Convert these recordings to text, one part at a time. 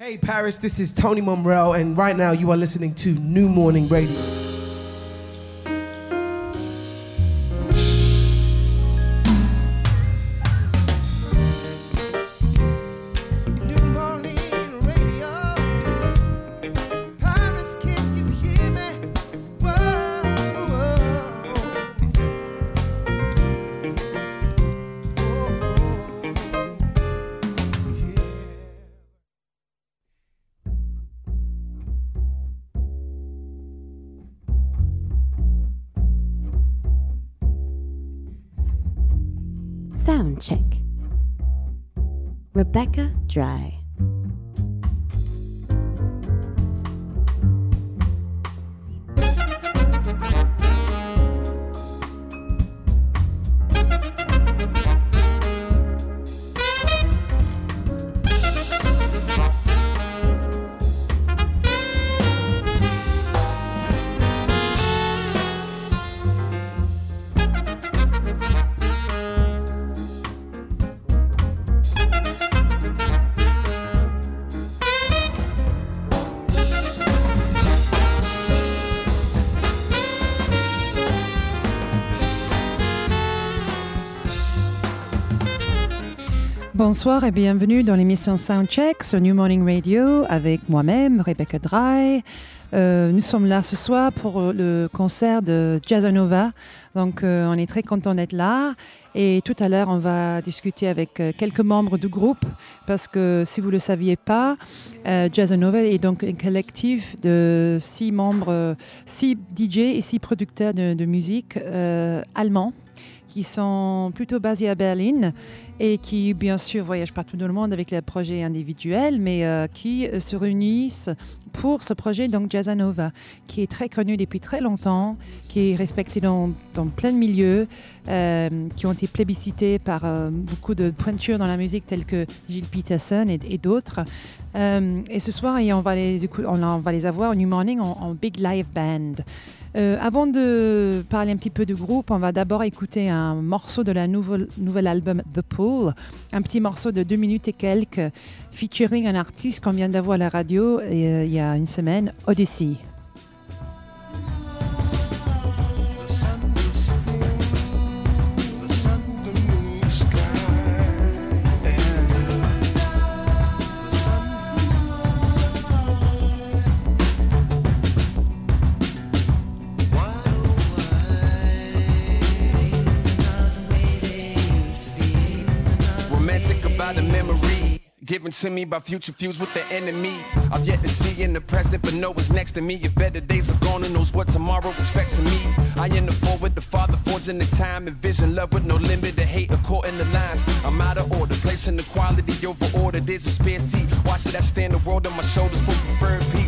Hey Paris, this is Tony Monreal, and right now you are listening to New Morning Radio. Bonsoir et bienvenue dans l'émission Soundcheck sur New Morning Radio avec moi-même, Rebecca Dry. Euh, nous sommes là ce soir pour le concert de Jazzanova. Donc, euh, on est très content d'être là. Et tout à l'heure, on va discuter avec euh, quelques membres du groupe parce que si vous ne le saviez pas, euh, Jazzanova est donc un collectif de six membres, six DJ et six producteurs de, musique allemands qui sont plutôt basés à Berlin et qui, bien sûr, voyagent partout dans le monde avec leurs projets individuels, mais euh, qui se réunissent pour ce projet, donc Jazzanova, qui est très connu depuis très longtemps, qui est respecté dans, plein de milieux, euh, qui ont été plébiscités par euh, beaucoup de pointures dans la musique, telles que Gilles Peterson et, d'autres. Et ce soir, on, va les avoir au New Morning en big live band. Euh, avant de parler un petit peu du groupe, on va d'abord écouter un morceau de la nouvel, album The Pool, un petit morceau de deux minutes et quelques, featuring un artiste qu'on vient d'avoir à la radio euh, il y a une semaine, Odyssey. To me by future fuse with the enemy. I've yet to see in the present, but know what's next to me. If better days are gone, who knows what tomorrow expects of me? I end the forward, the father forging the time and vision. Love with no limit, the hate according the lines. I'm out of order, placing the quality over order. There's a spare seat. Why should I stand the world on my shoulders for preferred peace?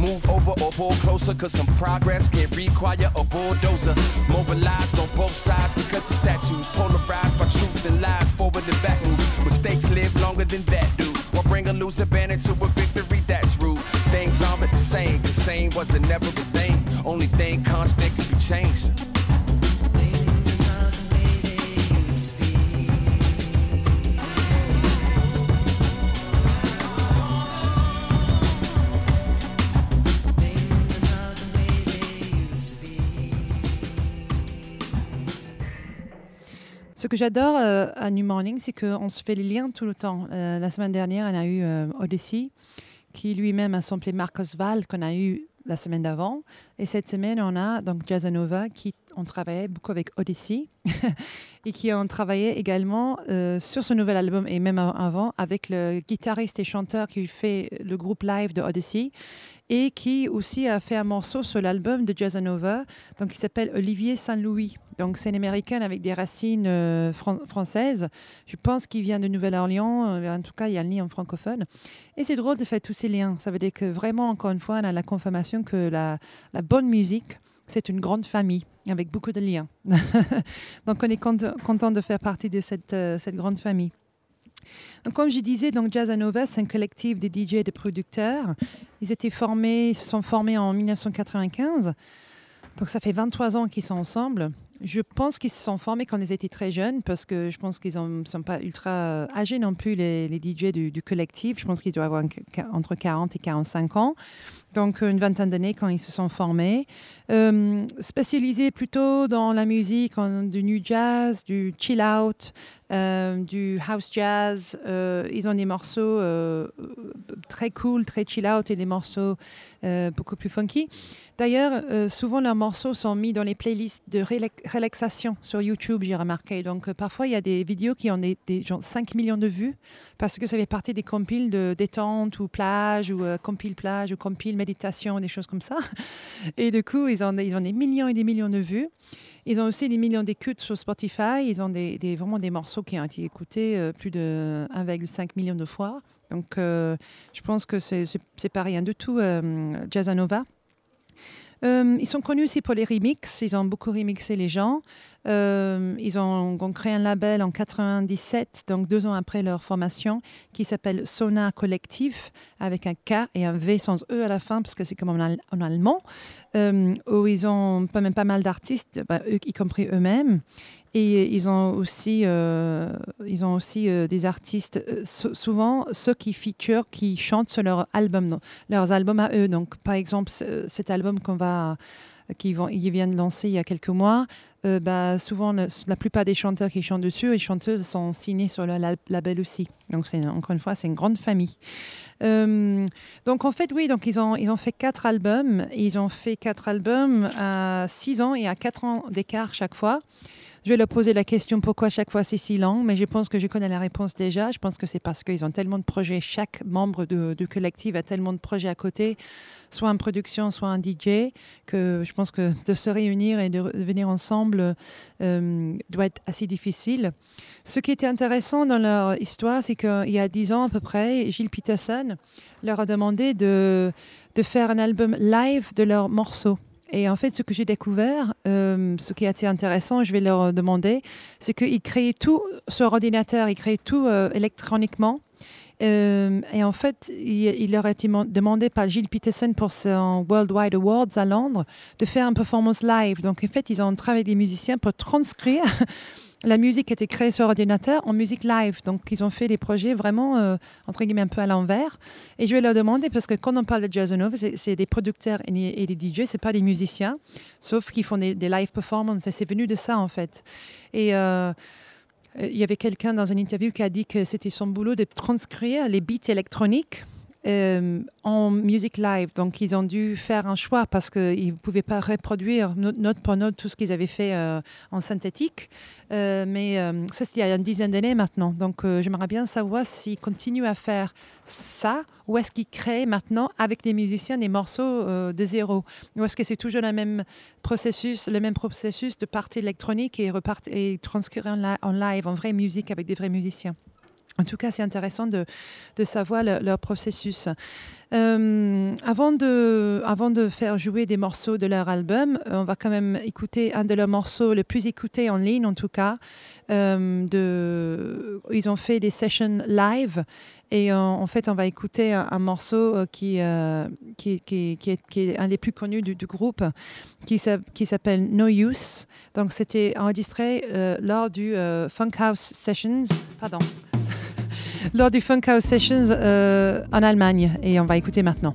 Move over or pull closer, cause some progress can require a bulldozer. Mobilized on both sides because the statues polarized by truth and lies, forward and back moves. Mistakes live longer than that do. Or bring a loser banner to a victory that's rude. Things aren't the same, cause same wasn't never the thing. Only thing constant can be changed. Ce que j'adore euh, à New Morning, c'est qu'on se fait les liens tout le temps. Euh, la semaine dernière, on a eu euh, Odyssey, qui lui-même a samplé Marcos Val, qu'on a eu la semaine d'avant. Et cette semaine, on a donc Jazzanova, qui ont travaillé beaucoup avec Odyssey, et qui ont travaillé également sur ce nouvel album, et même av- avant, avec le guitariste et chanteur qui fait le groupe live de Odyssey, et qui aussi a fait un morceau sur l'album de Jazzanova, donc qui s'appelle Olivier Saint-Louis. Donc c'est une américaine avec des racines euh, fran- françaises. Je pense qu'il vient de Nouvelle-Orléans. euh, En tout cas, il y a un lien francophone. Et c'est drôle de faire tous ces liens. Ça veut dire que vraiment, encore une fois, on a la confirmation que la, bonne musique, c'est une grande famille avec beaucoup de liens. donc on est cont- content de faire partie de cette, euh, cette grande famille. Donc, comme je disais, donc Jazzanova, c'est un collectif de DJ et de producteurs. Ils étaient formés, ils se sont formés en 1995. Donc ça fait 23 ans qu'ils sont ensemble. Je pense qu'ils se sont formés quand ils étaient très jeunes parce que je pense qu'ils ne sont pas ultra euh, âgés non plus, les, les DJ du, collectif. Je pense qu'ils doivent avoir entre 40 et 45 ans. Donc, une vingtaine d'années quand ils se sont formés. Euh, spécialisés plutôt dans la musique, du new jazz, du chill out, euh, du house jazz. Euh, ils ont des morceaux euh, très cool, très chill out et des morceaux beaucoup plus funky. D'ailleurs, souvent leurs morceaux sont mis dans les playlists de relax- relaxation sur YouTube, j'ai remarqué. Donc, parfois, il y a des vidéos qui ont des, des genre 5 millions de vues parce que ça fait partie des compiles de détente ou plage ou compile plage ou compile méditation, des choses comme ça. Et du coup, ils ont des millions et des millions de vues. Ils ont aussi des millions d'écoutes sur Spotify. Ils ont des, vraiment des morceaux qui ont été écoutés euh, plus de 1,5 million de fois. Donc, euh, je pense que c'est pas rien du tout, euh, Jazzanova. Euh, ils sont connus aussi pour les remixes. Ils ont beaucoup remixé les gens. Euh, ils ont, créé un label en 97, donc deux ans après leur formation, qui s'appelle Sona Collectif, avec un K et un V sans E à la fin, parce que c'est comme en, al- en allemand, euh, où ils ont pas, même pas mal d'artistes, bah, y compris eux-mêmes. Et ils ont aussi, euh, ils ont aussi euh, des artistes, euh, sou- souvent ceux qui feature, qui chantent sur leur album, leurs albums à eux. Donc, par exemple, ce- cet album qu'on va, qu'ils ils viennent lancer il y a quelques mois, bah, souvent la plupart des chanteurs qui chantent dessus et chanteuses sont signés sur le la- label aussi. Donc, encore une fois, c'est une grande famille. Donc en fait, oui, donc ils ont, ils ont fait quatre albums. Ils ont fait quatre albums à six ans et à quatre ans d'écart chaque fois. Je vais leur poser la question pourquoi chaque fois c'est si long, mais je pense que je connais la réponse déjà. Je pense que c'est parce qu'ils ont tellement de projets, chaque membre du collectif a tellement de projets à côté, soit en production, soit en DJ, que je pense que de se réunir et de venir ensemble euh, doit être assez difficile. Ce qui était intéressant dans leur histoire, c'est qu'il y a dix ans à peu près, Gilles Peterson leur a demandé de, de faire un album live de leurs morceaux. Et en fait, ce que j'ai découvert, euh, ce qui a été intéressant, je vais leur demander, c'est qu'ils créaient tout sur ordinateur, ils créaient tout euh, électroniquement. Euh, et en fait, il, leur a été demandé par Gilles Peterson pour son Worldwide Awards à Londres de faire une performance live. Donc, en fait, ils ont travaillé avec des musiciens pour transcrire la musique qui était créée sur ordinateur en musique live. Donc, ils ont fait des projets vraiment, euh, entre guillemets, un peu à l'envers. Et je vais leur demander, parce que quand on parle de Jazz Nova, c'est des producteurs et et des DJ, c'est pas des musiciens, sauf qu'ils font des, live performances. Et c'est venu de ça, en fait. Et euh, il y avait quelqu'un dans une interview qui a dit que c'était son boulot de transcrire les beats électroniques euh, en musique live. Donc, ils ont dû faire un choix parce qu'ils ne pouvaient pas reproduire note, pour note tout ce qu'ils avaient fait euh, en synthétique. Euh, mais ça, c'était il y a une dizaine d'années maintenant. Donc, j'aimerais bien savoir s'ils continuent à faire ça ou est-ce qu'ils créent maintenant avec des musiciens des morceaux de zéro? Ou est-ce que c'est toujours le même processus, le même processus de partie électronique et, et transcrire en live, en vraie musique avec des vrais musiciens? En tout cas, c'est intéressant de, savoir le- leur processus. Euh, avant, de, avant de faire jouer des morceaux de leur album, euh, on va quand même écouter un de leurs morceaux le plus écouté en ligne, en tout cas. Euh, ils ont fait des sessions live et en fait, on va écouter un, morceau qui, qui, qui, est, qui est un des plus connus du, du groupe, qui s'app- qui s'appelle No Use. Donc, c'était enregistré lors du Funk House Sessions. Pardon. lors du Funk House Sessions euh, en Allemagne. Et on va écouter maintenant.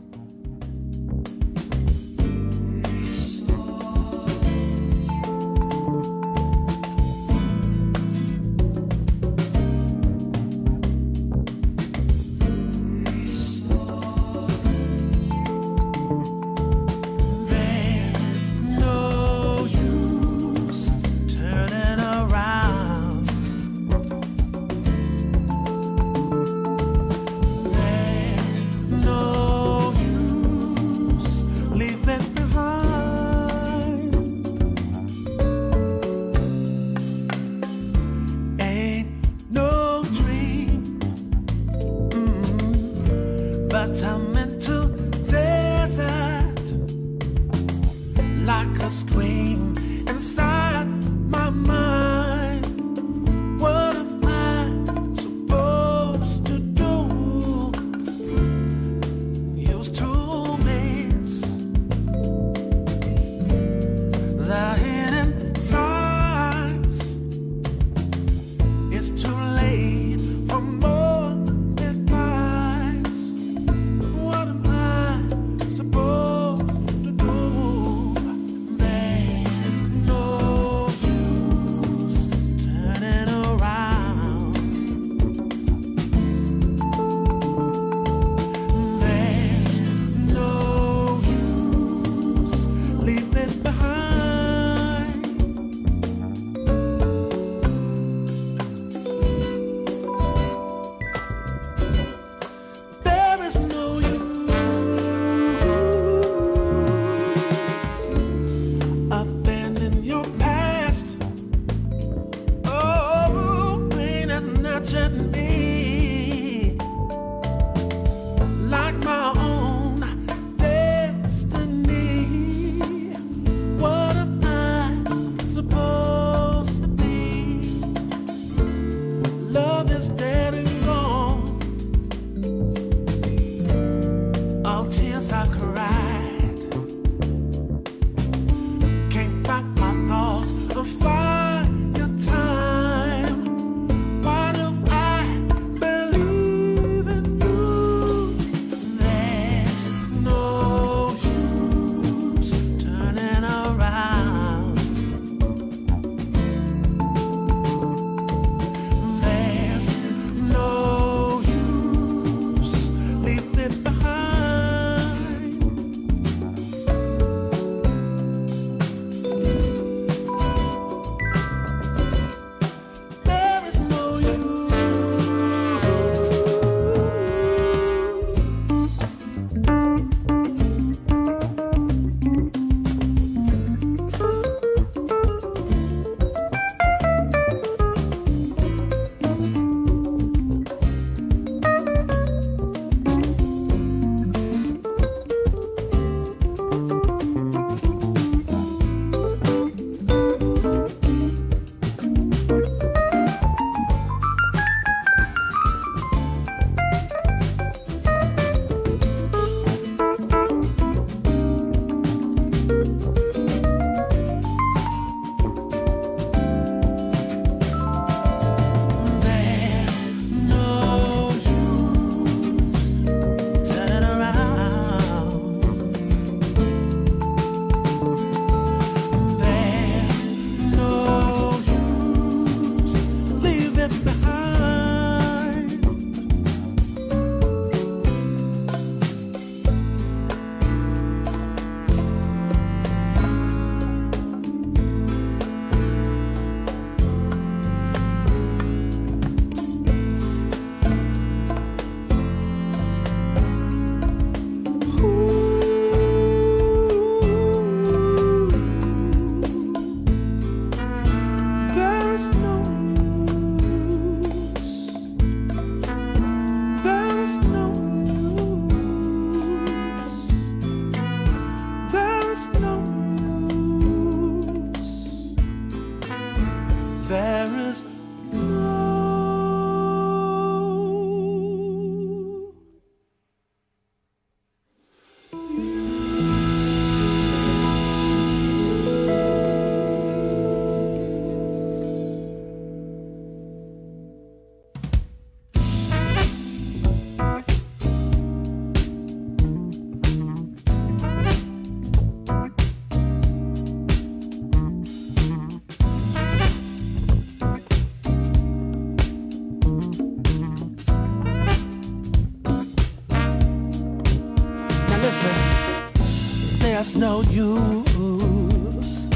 No use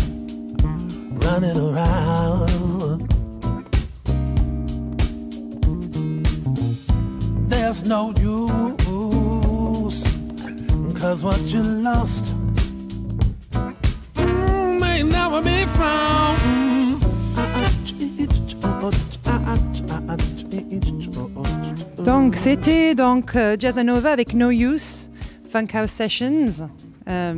running around. There's no use, cause what you lost may never be found. Donc c'était donc euh, Jazzanova avec No Use, Funkhaus Sessions, euh,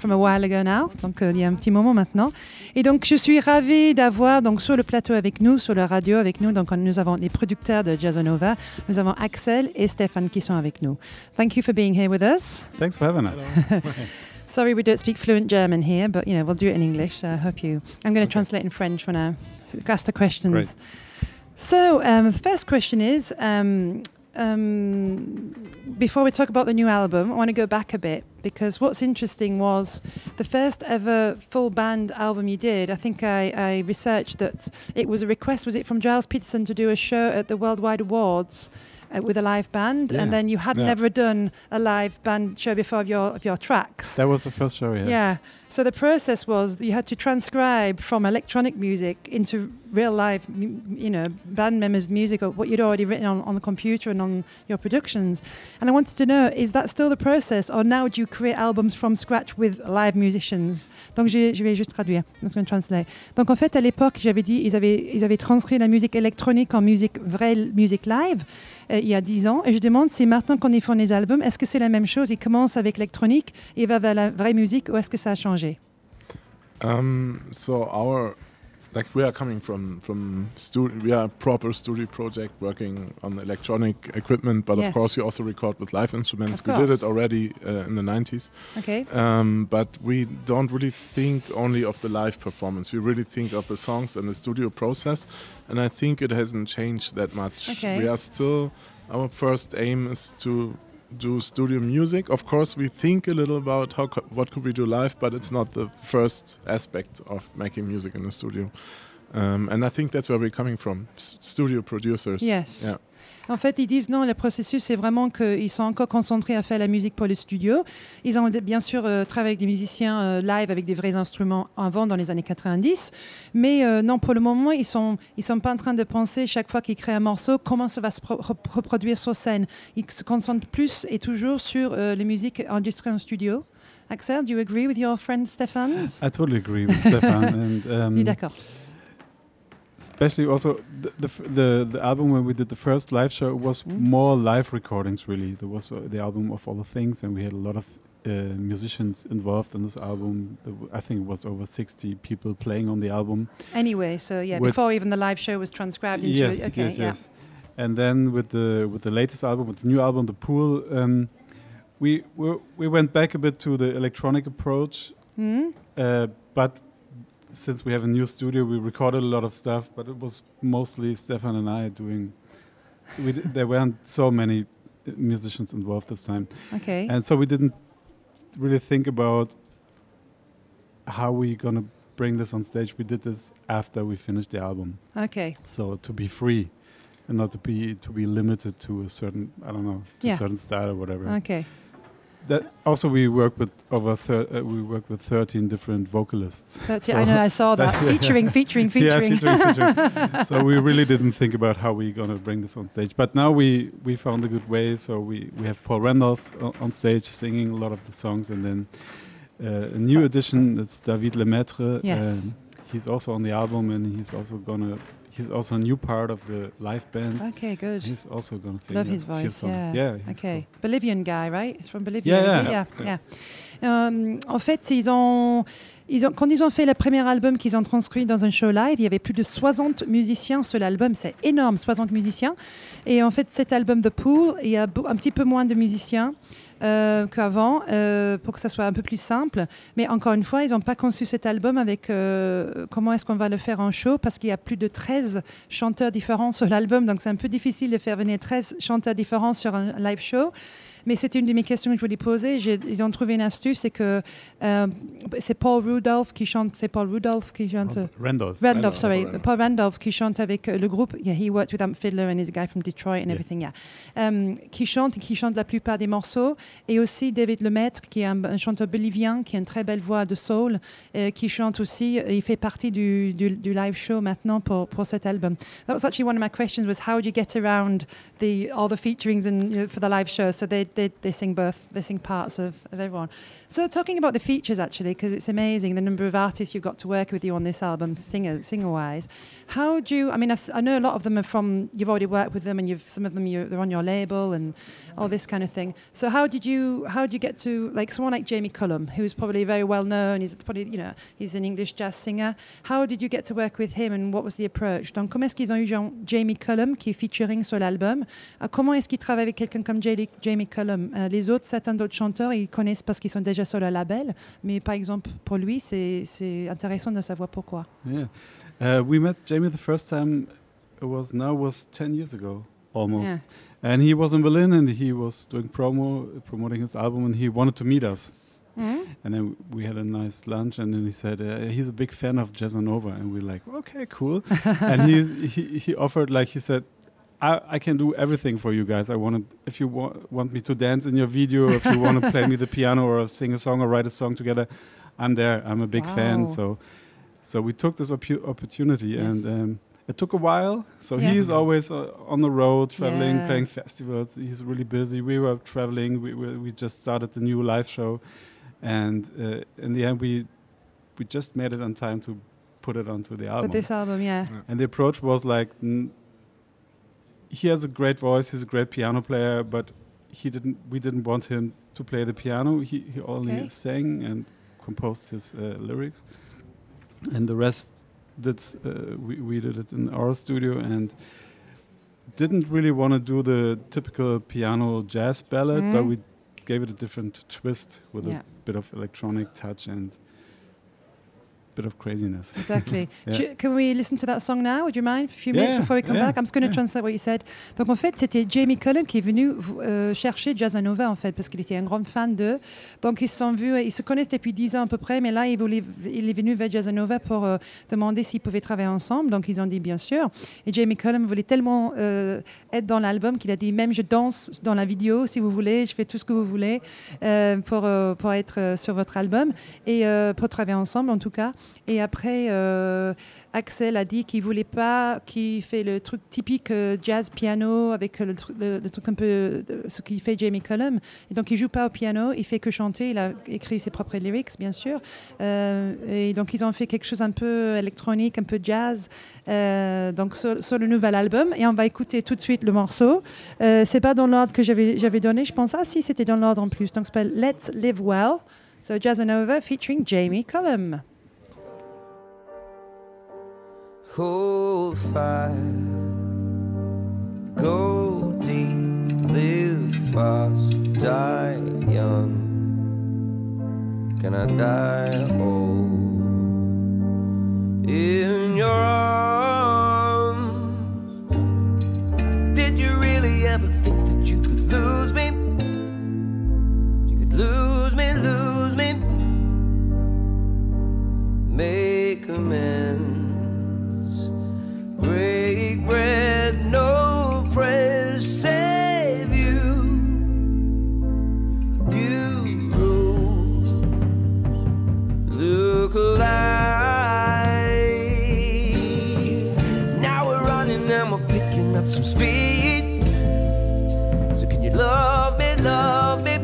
from a while ago now, donc euh, il y a un petit moment maintenant. Et donc je suis ravie d'avoir donc sur le plateau avec nous, sur la radio avec nous, donc nous avons les producteurs de Jazzanova, nous avons Axel et Stéphane qui sont avec nous. Thank you for being here with us. Thanks for having us. Sorry we don't speak fluent German here, but you know we'll do it in English. So I hope you. I'm going to translate in French when I ask the questions. Great. So um, the first question is, um, um, before we talk about the new album, I want to go back a bit because what's interesting was the first ever full band album you did. I think I, I researched that it was a request. Was it from Gilles Peterson to do a show at the Worldwide Awards? Uh, with a live band, Yeah. and then you had Yeah. never done a live band show before of your of your tracks. That was the first show, yeah. Yeah. So the process was you had to transcribe from electronic music into real live, you know, band members' music or what you'd already written on, on the computer and on your productions. And I wanted to know, is that still the process or now do you create albums from scratch with live musicians Donc je, je vais juste traduire. I'm just going to translate. Donc en fait, à l'époque, j'avais dit, ils avaient, ils avaient transcrit la musique électronique en musique, vraie musique live, il y a 10 ans. Et je demande si maintenant qu'on y font les albums, est-ce que c'est la même chose? Ils commencent avec l'électronique et va vers la vraie musique ou est-ce que ça a changé? Um, like we are coming from from studio. We are a proper studio project working on electronic equipment, but Yes. of course we also record with live instruments. Of we did it already uh, in the 90s. Okay. Um, but we don't really think only of the live performance. We really think of the songs and the studio process, and I think it hasn't changed that much. Okay. We are still our first aim is to do studio music. Of course, we think a little about how co- what could we do live, but it's not the first aspect of making music in the studio. Um, and I think that's where we're coming from, studio producers. Yes. Yeah. En fait, ils disent non, le processus, c'est vraiment qu'ils sont encore concentrés à faire la musique pour le studio. Ils ont bien sûr euh, travaillé avec des musiciens euh, live avec des vrais instruments avant, dans les années 90. Mais euh, non, pour le moment, ils ne sont, ils sont pas en train de penser chaque fois qu'ils créent un morceau, comment ça va se pro- rep- reproduire sur scène. Ils se concentrent plus et toujours sur les musiques enregistrées en studio. Axel, do you agree with your friend Stéphane? I totally agree with Stefan. And um, Il est d'accord. Especially also the, the the the album when we did the first live show was Mm. more live recordings really there was uh, the album of all the things and we had a lot of uh, musicians involved in this album i think it was over 60 people playing on the album Anyway, so yeah, With- before even the live show was transcribed into yes okay, yes yeah. yes and then with the with the latest album with the new album the pool um, we, we we went back a bit to the electronic approach Hmm? uh, but since we have a new studio, we recorded a lot of stuff. But it was mostly Stefan and I doing. We d- there weren't so many uh, musicians involved this time, Okay. and so we didn't really think about how we're gonna bring this on stage. We did this after we finished the album, okay. so to be free, and not to be to be limited to a certain I don't know to Yeah. a certain style or whatever. Okay. That also we work with over thir- uh, we work with thirteen different vocalists. That's it. I know. I saw that. that- yeah. featuring, featuring, featuring. Yeah, featuring, featuring. so we really didn't think about how we're gonna bring this on stage. But now we we found a good way. So we we have Paul Randolph on stage singing a lot of the songs, and then uh, a new addition. It's David Lemaitre. Yes. Um, he's also on the album, and he's also gonna. He's also a new part of the live band. okay, good. He's also gonna sing. Love his voice. Yeah. Yeah. he's Okay. Bolivian guy, right? It's from Bolivia. Yeah, yeah. yeah. yeah. Euh, en fait, ils ont, ils ont, quand ils ont fait le premier album qu'ils ont transcrit dans un show live, il y avait plus de 60 musiciens sur l'album. C'est énorme, 60 musiciens. Et en fait, cet album The Pool, il y a un petit peu moins de musiciens. Euh, qu'avant, euh, pour que ça soit un peu plus simple. Mais encore une fois, ils n'ont pas conçu cet album avec euh, comment est-ce qu'on va le faire en show, parce qu'il y a plus de 13 chanteurs différents sur l'album, donc c'est un peu difficile de faire venir 13 chanteurs différents sur un live show. Mais c'était une de mes questions que je voulais poser. Ils ont trouvé une astuce, c'est que euh, c'est Paul Rudolph qui chante, c'est Paul Rudolph qui chante. Randolph. Randolph, Randolph, sorry, Randolph. Paul Randolph qui chante avec euh, le groupe. Yeah, he worked with Amp Fiddler and he's a guy from Detroit and Yeah. everything. Yeah, Um, qui chante, qui chante la plupart des morceaux. Et aussi David Lemaitre, qui est un, un chanteur bolivien, qui a une très belle voix de soul, euh, qui chante aussi. Il fait partie du, du, du live show maintenant pour, pour cet album. That was actually one of my questions: was how do you get around the all the featurings and you know, for the live show? So they they, they sing both, they sing parts of, of everyone. So talking about the features actually, because it's amazing the number of artists you've got to work with you on this album, singer singer wise. How do you? I mean, I've, si know a lot of them are from. You've already worked with them, and you've some of them you're, they're on your label and all this kind of thing. So how did you? How did you get to like someone like Jamie Cullum, who's probably very well known? He's probably you know he's an English jazz singer. How did you get to work with him, and what was the approach? Donc comment est-ce qu'ils ont eu Jamie Cullum qui est featuring sur l'album? Euh, Comment est-ce qu'ils travaillent avec quelqu'un comme Jamie, Jamie Euh, Les autres, certains d'autres chanteurs, ils connaissent parce qu'ils sont déjà sur le label. Mais par exemple, pour lui, c'est intéressant de savoir pourquoi. Yeah. Uh, we met Jamie the first time it was now was 10 years ago almost. Yeah. And he was in Berlin and he was doing promo promoting his album and he wanted to meet us. Mhm. And then we had a nice lunch and then he said uh, he's a big fan of Jazzanova and we're like, "Okay, cool." and he he offered like he said I, I can do everything for you guys. I wanted if you wa- want me to dance in your video, if you want to play me the piano or sing a song or write a song together, I'm there. I'm a big fan. So so we took this oppu- opportunity, and um, it took a while. So Yeah. he's always uh, on the road, traveling, Yeah. playing festivals. He's really busy. We were traveling. We we, we just started the new live show, and uh, in the end, we we just made it on time to put it onto the For album. this album, yeah. And the approach was like, n- he has a great voice. He's a great piano player, but he didn't. We didn't want him to play the piano. He he only Okay. sang and composed his uh, lyrics, and the rest that's uh, we we did it in our studio and didn't really want to do the typical piano jazz ballad, but Mm. we gave it a different twist with Yeah. a bit of electronic touch and bit of craziness. Exactly. Yeah. Can we listen to that song now? Would you mind? A few Yeah, minutes before we come yeah, back? I'm just going to translate what you said. Donc en fait, c'était Jamie Cullum qui est venu euh, chercher Jazzanova en fait parce qu'il était un grand fan d'eux. Donc ils se sont vus, ils se connaissent depuis 10 ans à peu près, mais là il, voulait, il est venu vers Jazzanova pour euh, demander s'ils pouvaient travailler ensemble. Donc ils ont dit bien sûr. Et Jamie Cullum voulait tellement euh, être dans l'album qu'il a dit même je danse dans la vidéo si vous voulez, je fais tout ce que vous voulez euh, pour, euh, pour être euh, sur votre album et euh, pour travailler ensemble en tout cas. Et après, euh, Axel a dit qu'il voulait pas qu'il fait le truc typique euh, jazz piano avec le, tru- le- truc un peu euh, ce qu'il fait Jamie Cullum. Et donc il joue pas au piano, il fait que chanter. Il a écrit ses propres lyrics bien sûr. Euh, et donc ils ont fait quelque chose un peu électronique, un peu jazz. euh, donc sur, le nouvel album. Et on va écouter tout de suite le morceau. Euh, c'est pas dans l'ordre que j'avais donné, je pense. Ah si, c'était dans l'ordre en plus. Donc ça s'appelle Let's Live Well. So Jazzanova featuring Jamie Cullum. Hold fire, go deep, live fast, die young. Can I die old in your arms? Did you really ever think that you could lose me? You could lose me, lose me. Make amends bread, no press, save you. You rules look like. Now we're running and we're picking up some speed. So can you love me, love me?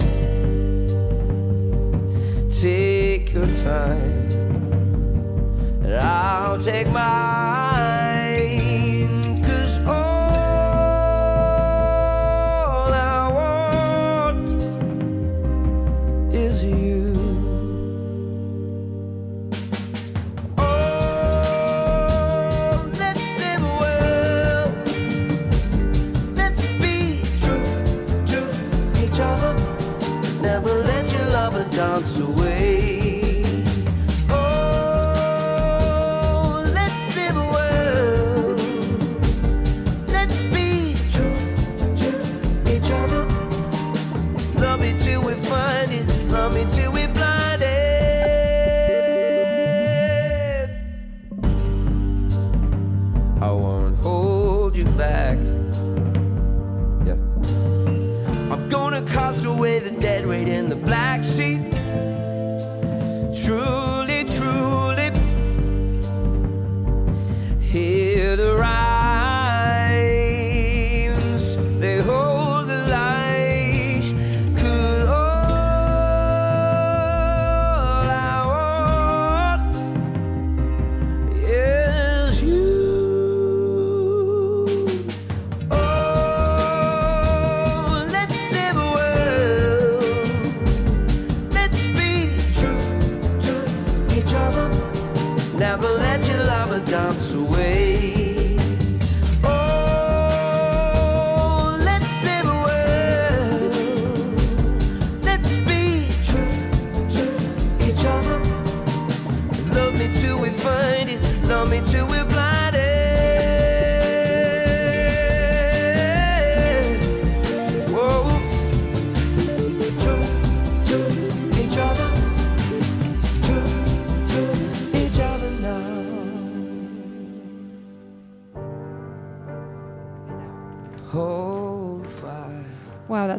Take your time and I'll take mine.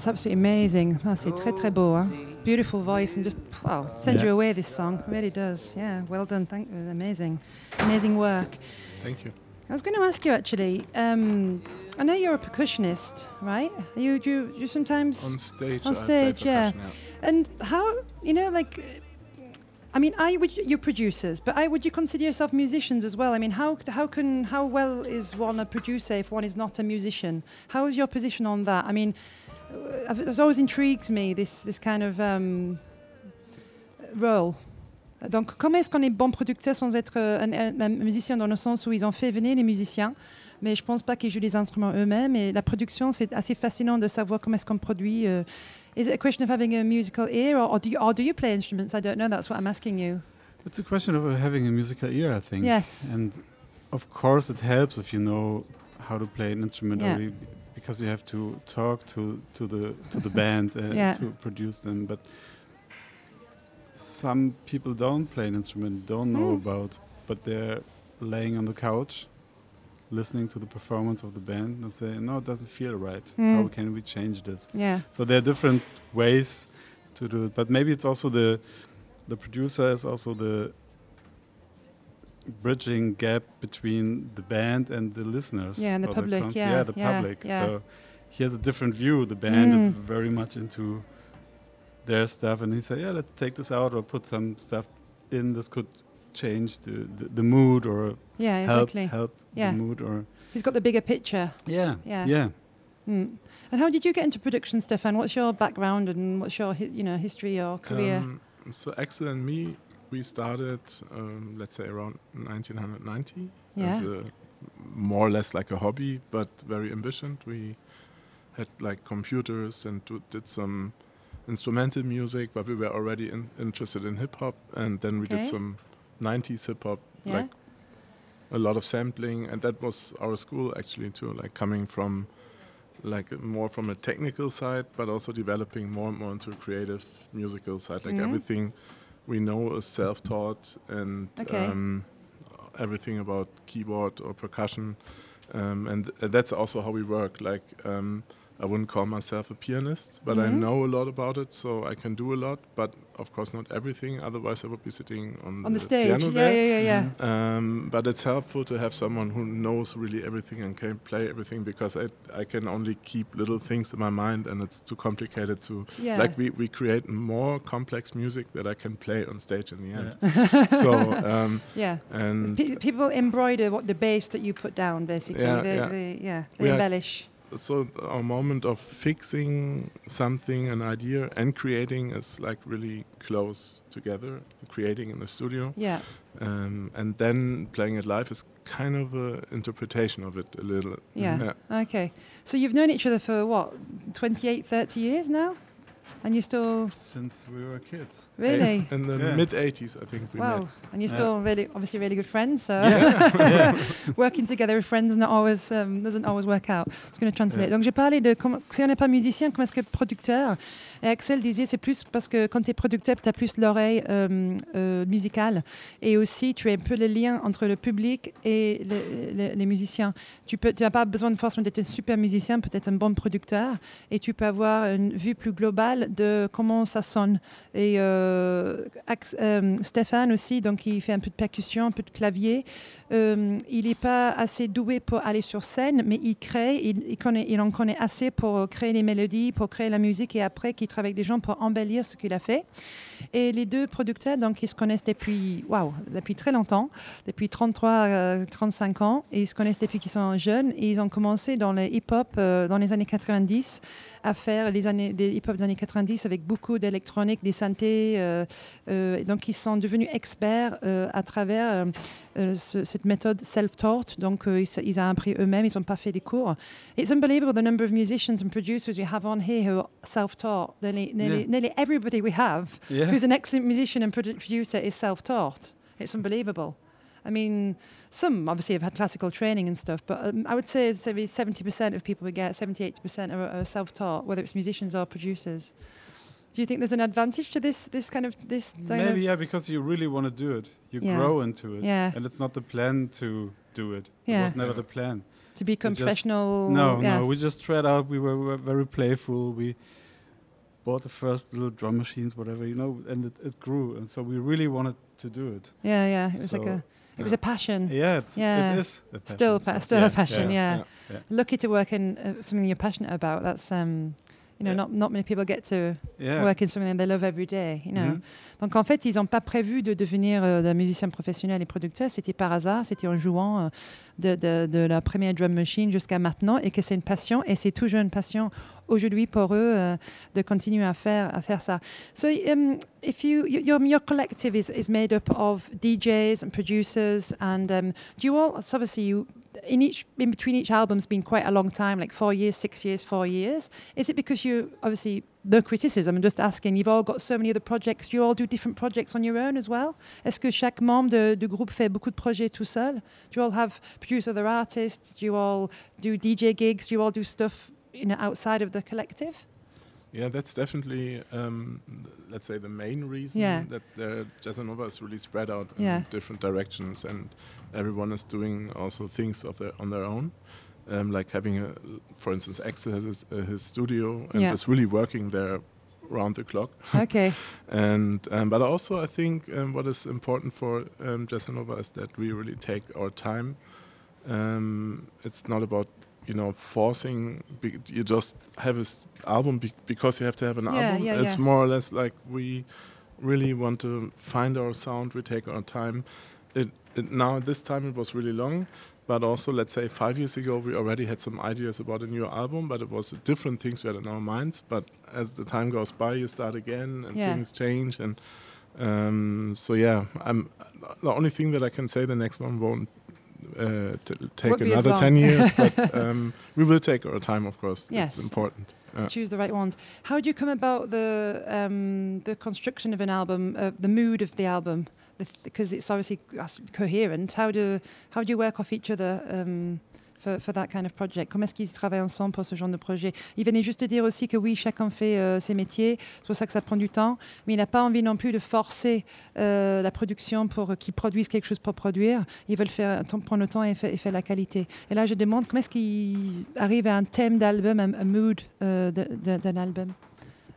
That's absolutely amazing. Ah, c'est très très beau. It's beautiful voice and just wow, it sends Yeah. you away. This song it really does. Yeah, well done. Thank you. Amazing, amazing work. Thank you. I was going to ask you actually. Um, I know you're a percussionist, right? Are you do you, do you sometimes On stage. On stage, yeah. percussion, and how you know like. uh, I mean, I would you're producers, but I would you consider yourself musicians as well? I mean, how how can how well is one a producer if one is not a musician? How is your position on that? I mean, uh, it always intrigues me this this kind of um, role. Donc, comment est-ce qu'on est bon producteur sans être euh, un, un- un musicien dans le sens où ils ont fait venir les musiciens, mais je pense pas qu'ils jouent les instruments eux-mêmes. Et la production, c'est assez fascinant de savoir comment est-ce qu'on produit. euh. Is it a question of having a musical ear, or, or do you, or do you play instruments? I don't know. That's what I'm asking you. It's a question of uh, having a musical ear, I think. Yes. And of course, it helps if you know how to play an instrument, Yeah. or you- because you have to talk to to the to the band uh, Yeah. to produce them. But some people don't play an instrument, don't know Mm. about, but they're laying on the couch, listening to the performance of the band, and say, "No, it doesn't feel right. How Mm. can we change this?" Yeah. So there are different ways to do it, but maybe it's also the the producer is also the bridging gap between the band and the listeners. Yeah, and the public, cons- yeah, yeah, the yeah, public. yeah. So he has a different view. The band is Mm. very much into their stuff, and he said, "Yeah, let's take this out or put some stuff in. This could change the the, the mood or Yeah, help exactly. help Yeah. the mood or He's got the bigger picture. yeah Yeah. yeah." Mm. And how did you get into production, Stefan? What's your background and what's your hi- you know history or career? Um, so Axel and me, we started, um, let's say, around 1990 Yeah. as a more or less like a hobby, but very ambitious. We had like computers and did some instrumental music, but we were already in, interested in hip hop, and then we did some 90s hip hop, yeah. like a lot of sampling, and that was our school actually too, like coming from like more from a technical side, but also developing more and more into a creative musical side. Like Mhm. everything we know is self-taught, and Okay. um, everything about keyboard or percussion, um, and th- that's also how we work. Like um, I wouldn't call myself a pianist, but I Mhm. know a lot about it, so I can do a lot. But of course, not everything. Otherwise, I would be sitting on, On the stage. piano Yeah, there. yeah, yeah, yeah. Um, but it's helpful to have someone who knows really everything and can play everything because I, I can only keep little things in my mind and it's too complicated to Yeah. like we, we create more complex music that I can play on stage in the end. so um, yeah. and Pe- people embroider what the bass that you put down, basically. Yeah, they, yeah. They, yeah, they Yeah. embellish. So our moment of fixing something, an idea, and creating is like really close together. Creating in the studio, Yeah. um, and then playing it live is kind of a interpretation of it a little. Yeah. Okay. So you've known each other for what, 28, 30 years now? And you're still, Since we were kids. really? In the Yeah. mid 80s, I think we Wow. met. And you're Yeah. still really, obviously really good friends. So Yeah. working together with friends not always, um, doesn't always work out. It's going to translate. Donc j'ai parlé de comment, si on n'est pas musicien, comment est-ce que producteur? Et Axel disait c'est plus parce que quand tu es producteur, tu as plus l'oreille euh, euh, musicale et aussi tu es un peu le lien entre le public et le- le- les musiciens. Tu peux, tu n'as pas besoin de forcément d'être un super musicien, peut-être un bon producteur et tu peux avoir une vue plus globale de comment ça sonne. Et euh, euh, Stéphane aussi, donc il fait un peu de percussion, un peu de clavier. Euh, il n'est pas assez doué pour aller sur scène, mais il crée, il, en connaît assez pour créer les mélodies, pour créer la musique et après qu'il travaille avec des gens pour embellir ce qu'il a fait. Et les deux producteurs, donc, ils se connaissent depuis, waouh, depuis très longtemps, depuis 33, euh, 35 ans, et ils se connaissent depuis qu'ils sont jeunes. Et ils ont commencé dans le hip-hop euh, dans les années 90 à faire les années, des hip-hop des années 90 avec beaucoup d'électronique, des synthés. euh, donc, ils sont devenus experts à travers ce- cette méthode self-taught. Donc, euh, ils, ils ont appris eux-mêmes, ils n'ont pas fait des cours. It's unbelievable the number of musicians and producers we have on here who are self-taught. Nearly, nearly, Yeah. nearly everybody we have Yeah. who's an excellent musician and producer is self-taught. It's unbelievable. I mean, some obviously have had classical training and stuff, but um, I would say maybe 70% of people we get, 70, 80% are, are self-taught, whether it's musicians or producers. Do you think there's an advantage to this, this kind of, this kind Maybe of, yeah, because you really want to do it. You Yeah. grow into it. Yeah. And it's not the plan to do it. Yeah. It was never the plan. to become just- professional? No, yeah. no. We just tried out. We were, we were very playful. We bought the first little drum machines, whatever, you know, and it, it grew. And so we really wanted to do it. Yeah, yeah. It was like a, it was a passion. Yeah, it's, Yeah. it is. A passion, Still, pa- still a passion. Yeah. yeah. Lucky to work in uh, something you're passionate about. That's um, You know, Yeah. not not many people get to Yeah. work in something they love every day. You know. Mhm. Donc en fait, ils n'ont pas prévu de devenir euh, des musiciens professionnels et producteurs. C'était par hasard, c'était en jouant euh, de, de- de la première drum machine jusqu'à maintenant et que c'est une passion et c'est toujours une passion aujourd'hui pour eux euh, de continuer à faire, à faire ça. So um, if you, your, your collective is, is made up of DJs and producers and um, do you all, so obviously you, in each in between each album's been quite a long time, like four years, six years, four years. Is it because you obviously no criticism? I'm just asking. You've all got so many other projects. You all do different projects on your own as well? Est-ce que chaque membre de, du groupe fait beaucoup de projets tout seul? Do you all have produce other artists? Do you all do DJ gigs? Do you all do stuff you know outside of the collective? Yeah, that's definitely, um, let's say, the main reason Yeah. that uh, Jazzanova is really spread out in Yeah. different directions, and everyone is doing also things of their on their own. Um, like having, a, for instance, Axel has his, uh, his studio and Yeah. is really working there round the clock. Okay. And um, but also, I think um, what is important for um, Jazzanova is that we really take our time. Um, it's not about you know forcing. You just have an album be, because you have to have an Yeah, album. yeah, it's yeah. more or less like we really want to find our sound. We take our time. It, it now this time it was really long. But also, let's say five years ago, we already had some ideas about a new album, but it was different things we had in our minds. But as the time goes by, you start again, and things change. And um, so, yeah, I'm the only thing that I can say. The next one won't uh, take Won't be as another ten years, but um, we will take our time, of course. Yes. it's important. Yeah. choose the right ones. How do you come about the um, the construction of an album, uh, the mood of the album? Because it's obviously coherent. How do how do you work off each other um, for, for that kind of project? Comment est-ce qu'ils travaillent ensemble pour ce genre de projet? Il venait juste de dire aussi que oui, chacun fait euh, ses métiers, c'est pour ça que ça prend du temps, mais il n'a pas envie non plus de forcer euh, la production pour qu'ils produisent quelque chose pour produire. Ils veulent faire prendre le temps et faire, et faire la qualité. Et là, je demande comment est-ce qu'ils arrivent à un thème d'album, un, un mood euh, d'un album?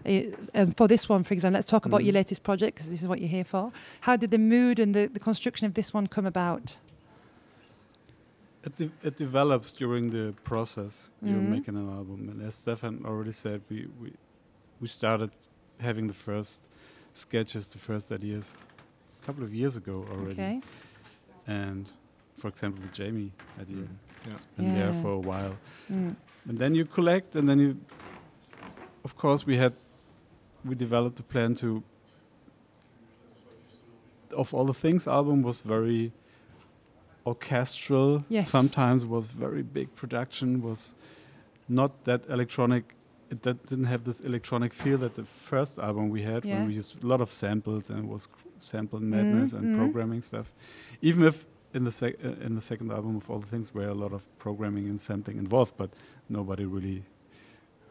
Et, um, for this one, for example, let's talk about Mhm. your latest project because this is what you're here for. How did the mood and the, the construction of this one come about? It, de- it develops during the process you're Mhm. making an album, and as Stefan already said, we, we we started having the first sketches, the first ideas, a couple of years ago already. Okay. And for example, the Jamie idea Mm. Yeah. has been there for a while, Mm. and then you collect, and then you, of course, we had we developed a plan to. Of all the things, album was very orchestral. Yes. Sometimes was very big production. Was not that electronic. It that didn't have this electronic feel that the first album we had, Yeah. when we used a lot of samples and it was sample madness and mhm. programming stuff. Even if in the sec- uh, in the second album of all the things were a lot of programming and sampling involved, but nobody really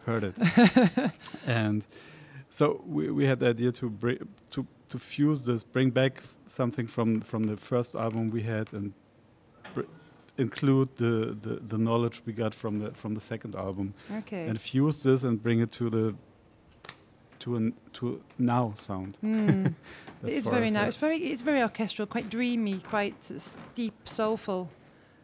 heard it. and so we, we had the idea to bring to to fuse this, bring back something from from the first album we had, and br- include the, the the knowledge we got from the from the second album, Okay. and fuse this and bring it to the to an to now sound. Mm. It's very nice. It's very, it's very orchestral, quite dreamy, quite s- deep, soulful.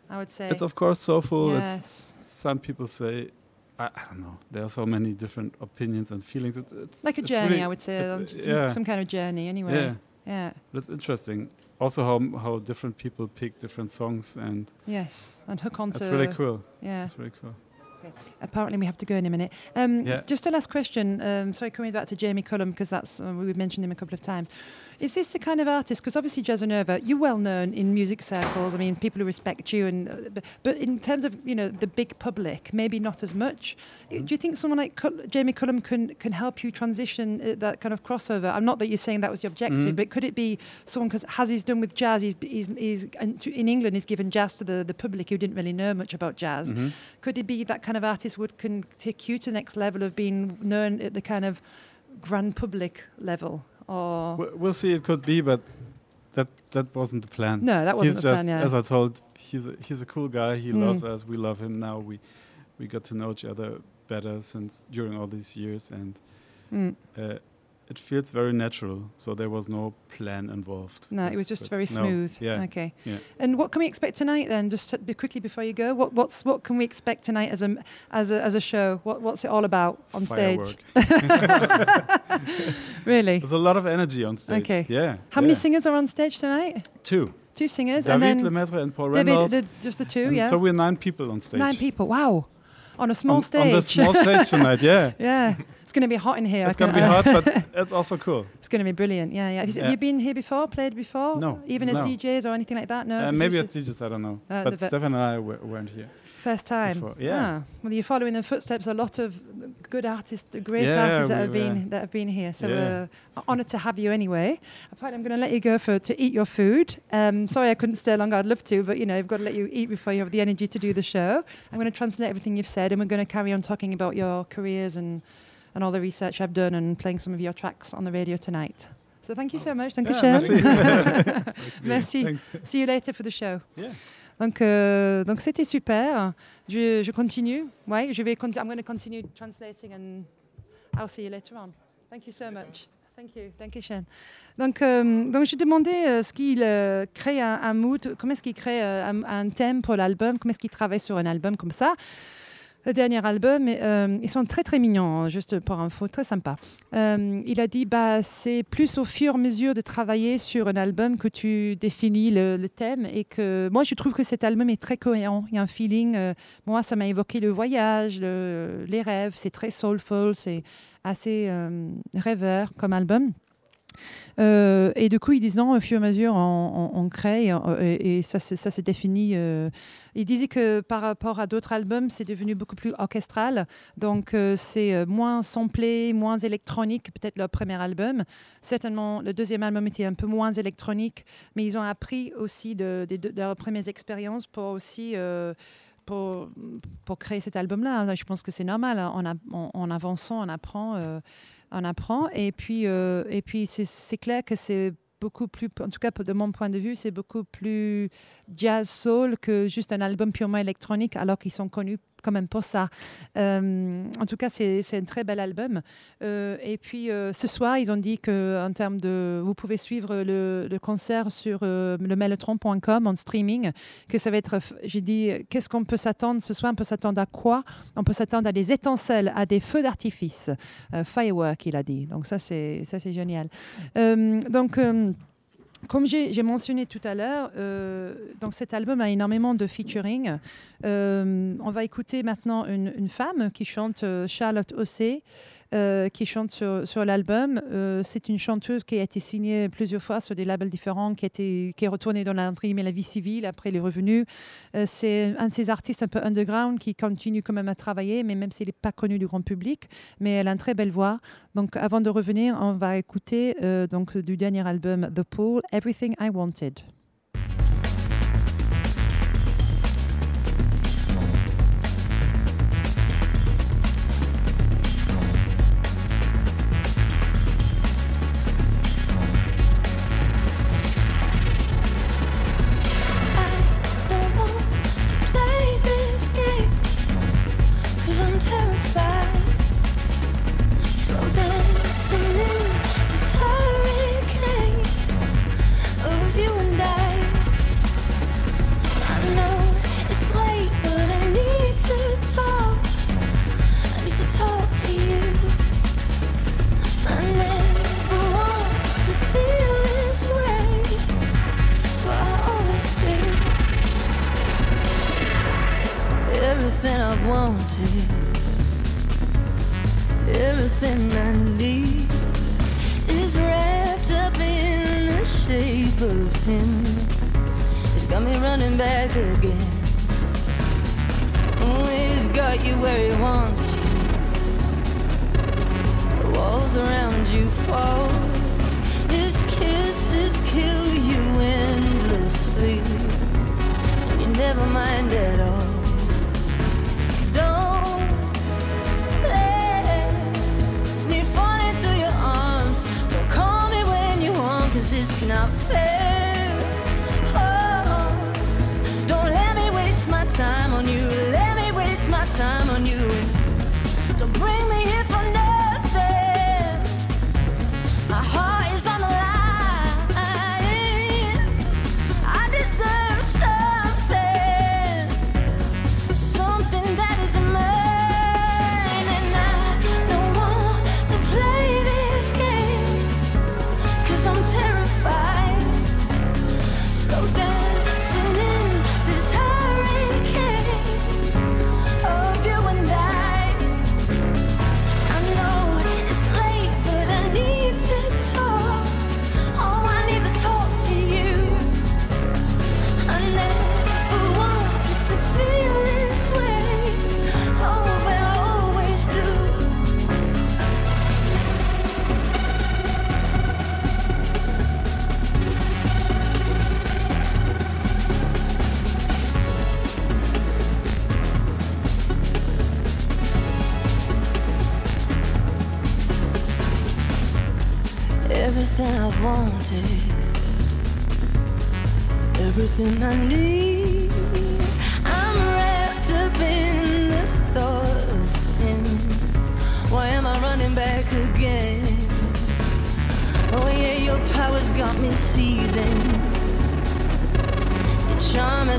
I would say. It's of course soulful. It's yes. some people say. I, I don't know. There are so many different opinions and feelings. It's, it's like a it's journey, really- I would say. it's, some, yeah. some kind of journey, anyway. Yeah, Yeah. that's interesting. Also, how how different people pick different songs, and Yes. And hook onto. that's really cool. Yeah. That's really cool. Apparently, we have to go in a minute. Um, Yeah. Just a last question. Um, sorry, coming back to Jamie Cullum because that's uh, we've mentioned him a couple of times. Is this the kind of artist? Because obviously, Jazzanova, you're well known in music circles. I mean, people who respect you, and uh, but, in terms of you know the big public, maybe not as much. Uh, Do you think someone like Jamie Cullum can can help you transition uh, that kind of crossover? I'm not that you're saying that was the objective, Mhm. but could it be someone because as he's done with jazz, he's, he's, he's and to, in England, he's given jazz to the, the public who didn't really know much about jazz. Mhm. Could it be that kind of artist would can take you to the next level of being known at the kind of grand public level? Or We- We'll see. It could be, but that that wasn't the plan. no, that wasn't he's the just, plan. Yeah. as I told, he's a, he's a cool guy. He Mm. loves us. We love him. Now we we got to know each other better since during all these years, and Mm. uh, it feels very natural. So there was no plan involved. No, it was just But very no, smooth. yeah. Okay. Yeah. And what can we expect tonight then? Just be quickly before you go, what what's what can we expect tonight as a as a as a show? What what's it all about on stage? Really? There's a lot of energy on stage. Okay. Yeah. How many singers are on stage tonight? Two. Two singers, David and then Lemaitre and Paul David, Randolph. the, just the two, and yeah. So we're nine people on stage. Nine people. Wow, on a small on, stage. On the small stage tonight, yeah. yeah, it's going to be hot in here. It's going to be hot, but it's also cool. It's going to be brilliant. Yeah, yeah. Have you, Yeah. you been here before? Played before? No, Even as. DJs or anything like that? No. uh, maybe as DJs, I don't know. Uh, but Stefan and I w- weren't here. First time. Before, yeah. Ah, well, you're following the footsteps. of A lot of good artists, great Yeah, artists that we have been were- that have been here. So Yeah. uh, honoured to have you anyway. Apparently, I'm going to let you go for to eat your food. Um, sorry, I couldn't stay longer. I'd love to, but you know, I've got to let you eat before you have the energy to do the show. I'm going to translate everything you've said, and we're going to carry on talking about your careers and and all the research I've done and playing some of your tracks on the radio tonight. So thank you so much. Thank you, Yeah, Shane. merci. Merci. Thanks. See you later for the show. Yeah. Donc, euh, donc c'était super. Je, je continue. Ouais, je vais. conti- I'm going to continue translating and I'll see you later on. Thank you so much. Thank you. Thank you, Shane. Donc, euh, donc je demandais euh, ce qu'il euh, crée un, un mood, comment est-ce qu'il crée euh, un, un thème pour l'album, comment est-ce qu'il travaille sur un album comme ça. Le dernier album, euh, ils sont très très mignons, hein, juste pour info, très sympa. Euh, il a dit bah c'est plus au fur et à mesure de travailler sur un album que tu définis le, thème et que moi je trouve que cet album est très cohérent. Il y a un feeling. euh, moi ça m'a évoqué le voyage, le- les rêves. C'est très soulful, c'est assez rêveur comme album. Euh, et du coup, ils disent non, au fur et à mesure, on, crée et, et- ça, se- ça se définit. euh. Ils disaient que par rapport à d'autres albums, c'est devenu beaucoup plus orchestral. Donc, euh, c'est moins samplé, moins électronique, peut-être leur premier album. Certainement, le deuxième album était un peu moins électronique, mais ils ont appris aussi de, de- de leurs premières expériences pour aussi. Pour, pour créer cet album-là. Je pense que c'est normal. hein. En, en- avançant, on apprend. euh, on apprend. Et puis, euh, et puis c'est- c'est clair que c'est beaucoup plus, en tout cas de mon point de vue, c'est beaucoup plus jazz soul que juste un album purement électronique, alors qu'ils sont connus quand même pour ça. Euh, en tout cas, c'est un très bel album. Euh, et puis euh, ce soir, ils ont dit que en termes de, vous pouvez suivre le, le concert sur le mellotron.com en streaming, que ça va être. J'ai dit, qu'est-ce qu'on peut s'attendre ce soir? On peut s'attendre à quoi? On peut s'attendre à des étincelles, à des feux d'artifice. Firework, il a dit. Donc ça, c'est ça, c'est génial. Donc comme j'ai mentionné tout à l'heure, euh, cet album a énormément de featuring. Euh, on va écouter maintenant une, une femme qui chante, euh, Charlotte Ossé, euh, qui chante sur, l'album. Euh, c'est une chanteuse qui a été signée plusieurs fois sur des labels différents, qui, été, qui est retournée dans la vie civile après les revenus. Euh, c'est un de ces artistes un peu underground qui continue quand même à travailler, mais même s'il n'est pas connu du grand public, mais elle a une très belle voix. Donc avant de revenir, on va écouter donc, du dernier album The Pool, Everything I Wanted.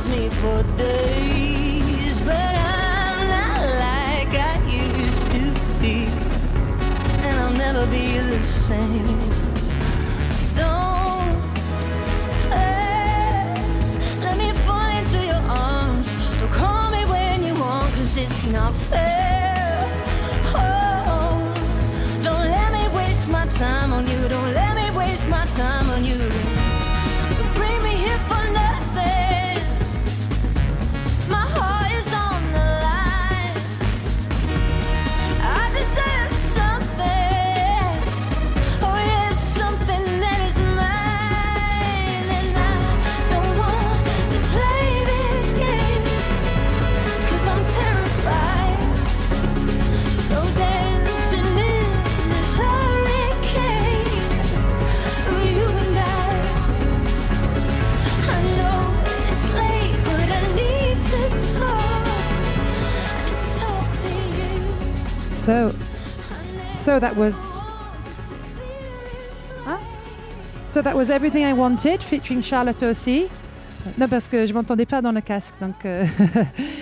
Me for days, but I'm not like I used to be, and I'll never be the same. Don't let, let me fall into your arms. Don't call me when you want, cause it's not fair. Oh, don't let me waste my time on you. So, so that was Huh? so that was everything I wanted, featuring Charlotte OC. Non, parce que je m'entendais pas dans le casque, donc. euh,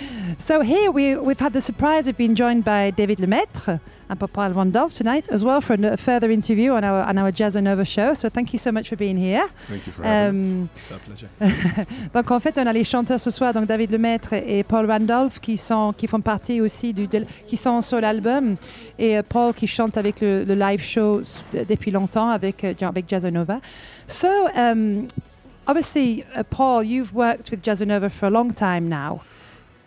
so here we we've had the surprise of being joined by David Lemaitre and Popal Van Dolf tonight as well for a further interview on our on our Jazz Nova show. So thank you so much for being here. Thank you for having Um, us. It's pleasure. Donc en fait, on a les chanteurs ce soir, donc David Lemaitre et Paul Randolph, qui sont qui font partie aussi du de- qui sont sur l'album, et euh, Paul qui chante avec le, le live show depuis longtemps avec euh, avec Jazzanova. So um, obviously, uh, Paul, you've worked with Jazzanova for a long time now.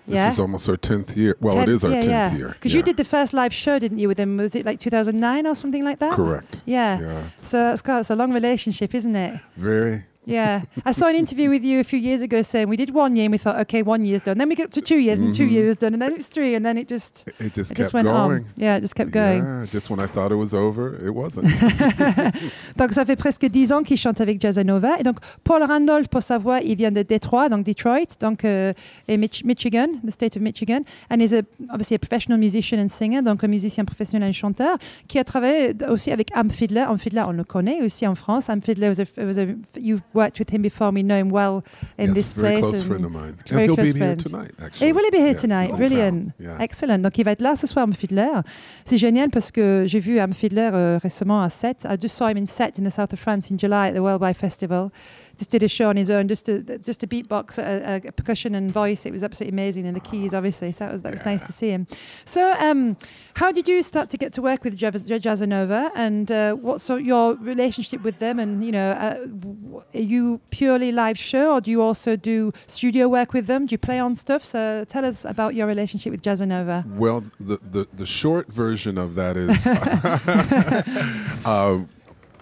This yeah. is almost our 10th year. Well, it is our yeah, 10th yeah. year. Because you did the first live show, didn't you, with him? Was it like 2009 or something like that? Correct. Yeah. Yeah. So it's got it's a long relationship, isn't it? Very. Yeah. I saw an interview with you a few years ago saying we did one year and we thought, okay, one year's done. Then we got to two years and two Mhm. years done. And then it was three and then it just, It just it kept just went going. on. Yeah, it just kept going. Yeah, just when I thought it was over, it wasn't. donc ça fait presque dix ans qu'il chante avec Jazzanova. Et donc Paul Randolph, pour sa voix, il vient de Détroit, donc Detroit, donc euh, et Mich- Michigan, the state of Michigan. And he's a, obviously a professional musician and singer, donc un musicien professionnel et chanteur, qui a travaillé aussi avec Am Fiedler. Am Fiedler, on le connaît aussi en France. Am Fiedler was a, was a you worked with him before. We know him well in yes, this very place. close and- friend of mine. very And he'll close be here tonight, actually. Et will he be here Yes, tonight? Brilliant. Yeah. Excellent. Donc, il va être là ce soir, Amp Fiddler. C'est génial parce que j'ai vu Amp Fiddler euh, récemment à Sète. I just saw him in Sète in the south of France in July at the World Wide Festival. Just did a show on his own, just a, just a beatbox, a, a percussion and voice. It was absolutely amazing. And the keys, obviously. So that was, that was nice to see him. So, um, how did you start to get to work with Jazz- Jazzanova? And uh, what's sort your relationship with them? And, you know, uh, w- are you purely live show or do you also do studio work with them? Do you play on stuff? So tell us about your relationship with Jazzanova. Well, the, the, the short version of that is um,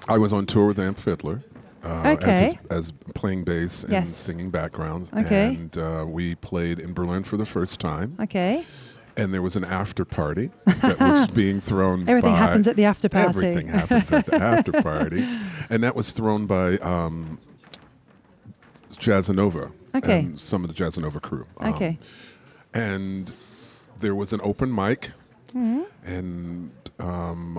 I was on tour with Amp Fiddler. Uh, Okay. as, his, as playing bass and Yes. singing backgrounds. Okay. And uh, we played in Berlin for the first time. Okay. And there was an after party that was being thrown Everything by- happens at the after party. Everything happens at the after party. And that was thrown by um, Jazzanova Okay. and some of the Jazzanova crew. Um, Okay. and there was an open mic, Mhm. and um,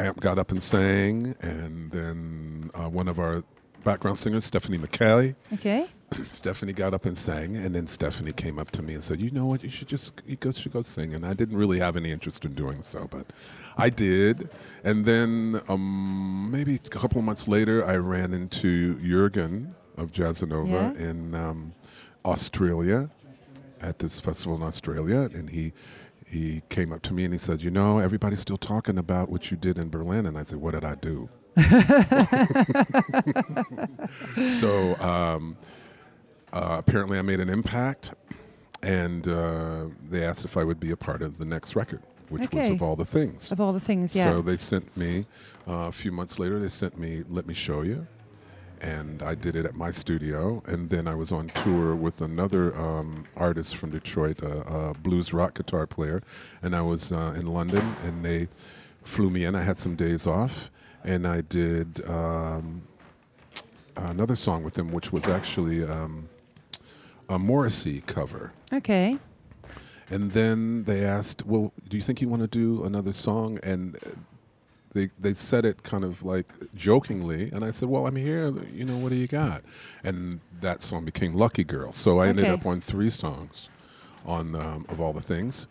Amp got up and sang, and then uh, one of our background singers, Stephanie McKay, Okay. Stephanie got up and sang, and then Stephanie came up to me and said, "You know what? You should just you go should go sing." And I didn't really have any interest in doing so, but I did. And then um, maybe a couple of months later, I ran into Jurgen of Jazzanova Yeah. in um, Australia at this festival in Australia, and he. He came up to me and he said, "You know, everybody's still talking about what you did in Berlin." And I said, "What did I do?" so um, uh, apparently I made an impact, and uh, they asked if I would be a part of the next record, which was of all the things. Of all the things, yeah. So they sent me uh, a few months later. They sent me "Let Me Show You," and I did it at my studio. And then I was on tour with another um, artist from Detroit, a, a blues rock guitar player, and I was uh, in London, and they flew me in. I had some days off, and I did um, another song with him, which was actually um, a Morrissey cover. Okay. And then they asked, "Well, do you think you want to do another song?" And they they said it kind of like jokingly, and I said, "Well, I'm here. You know, what do you got?" And that song became "Lucky Girl." So I ended up on three songs, on um, of all the things.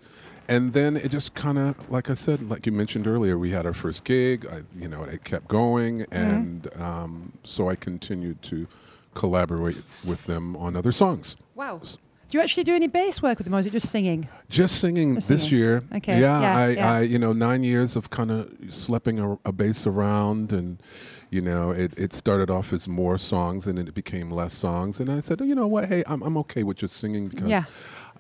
And then it just kind of, like I said, like you mentioned earlier, we had our first gig. I, you know, it kept going, and um, so I continued to collaborate with them on other songs. Wow. Do you actually do any bass work with them, or is it just singing? Just singing Just this year. Okay, Yeah, yeah, I, yeah. I, you know, nine years of kind of schlepping a, a bass around, and you know, it, it started off as more songs, and then it became less songs. And I said, oh, you know what? Hey, I'm, I'm okay with just singing because. Yeah.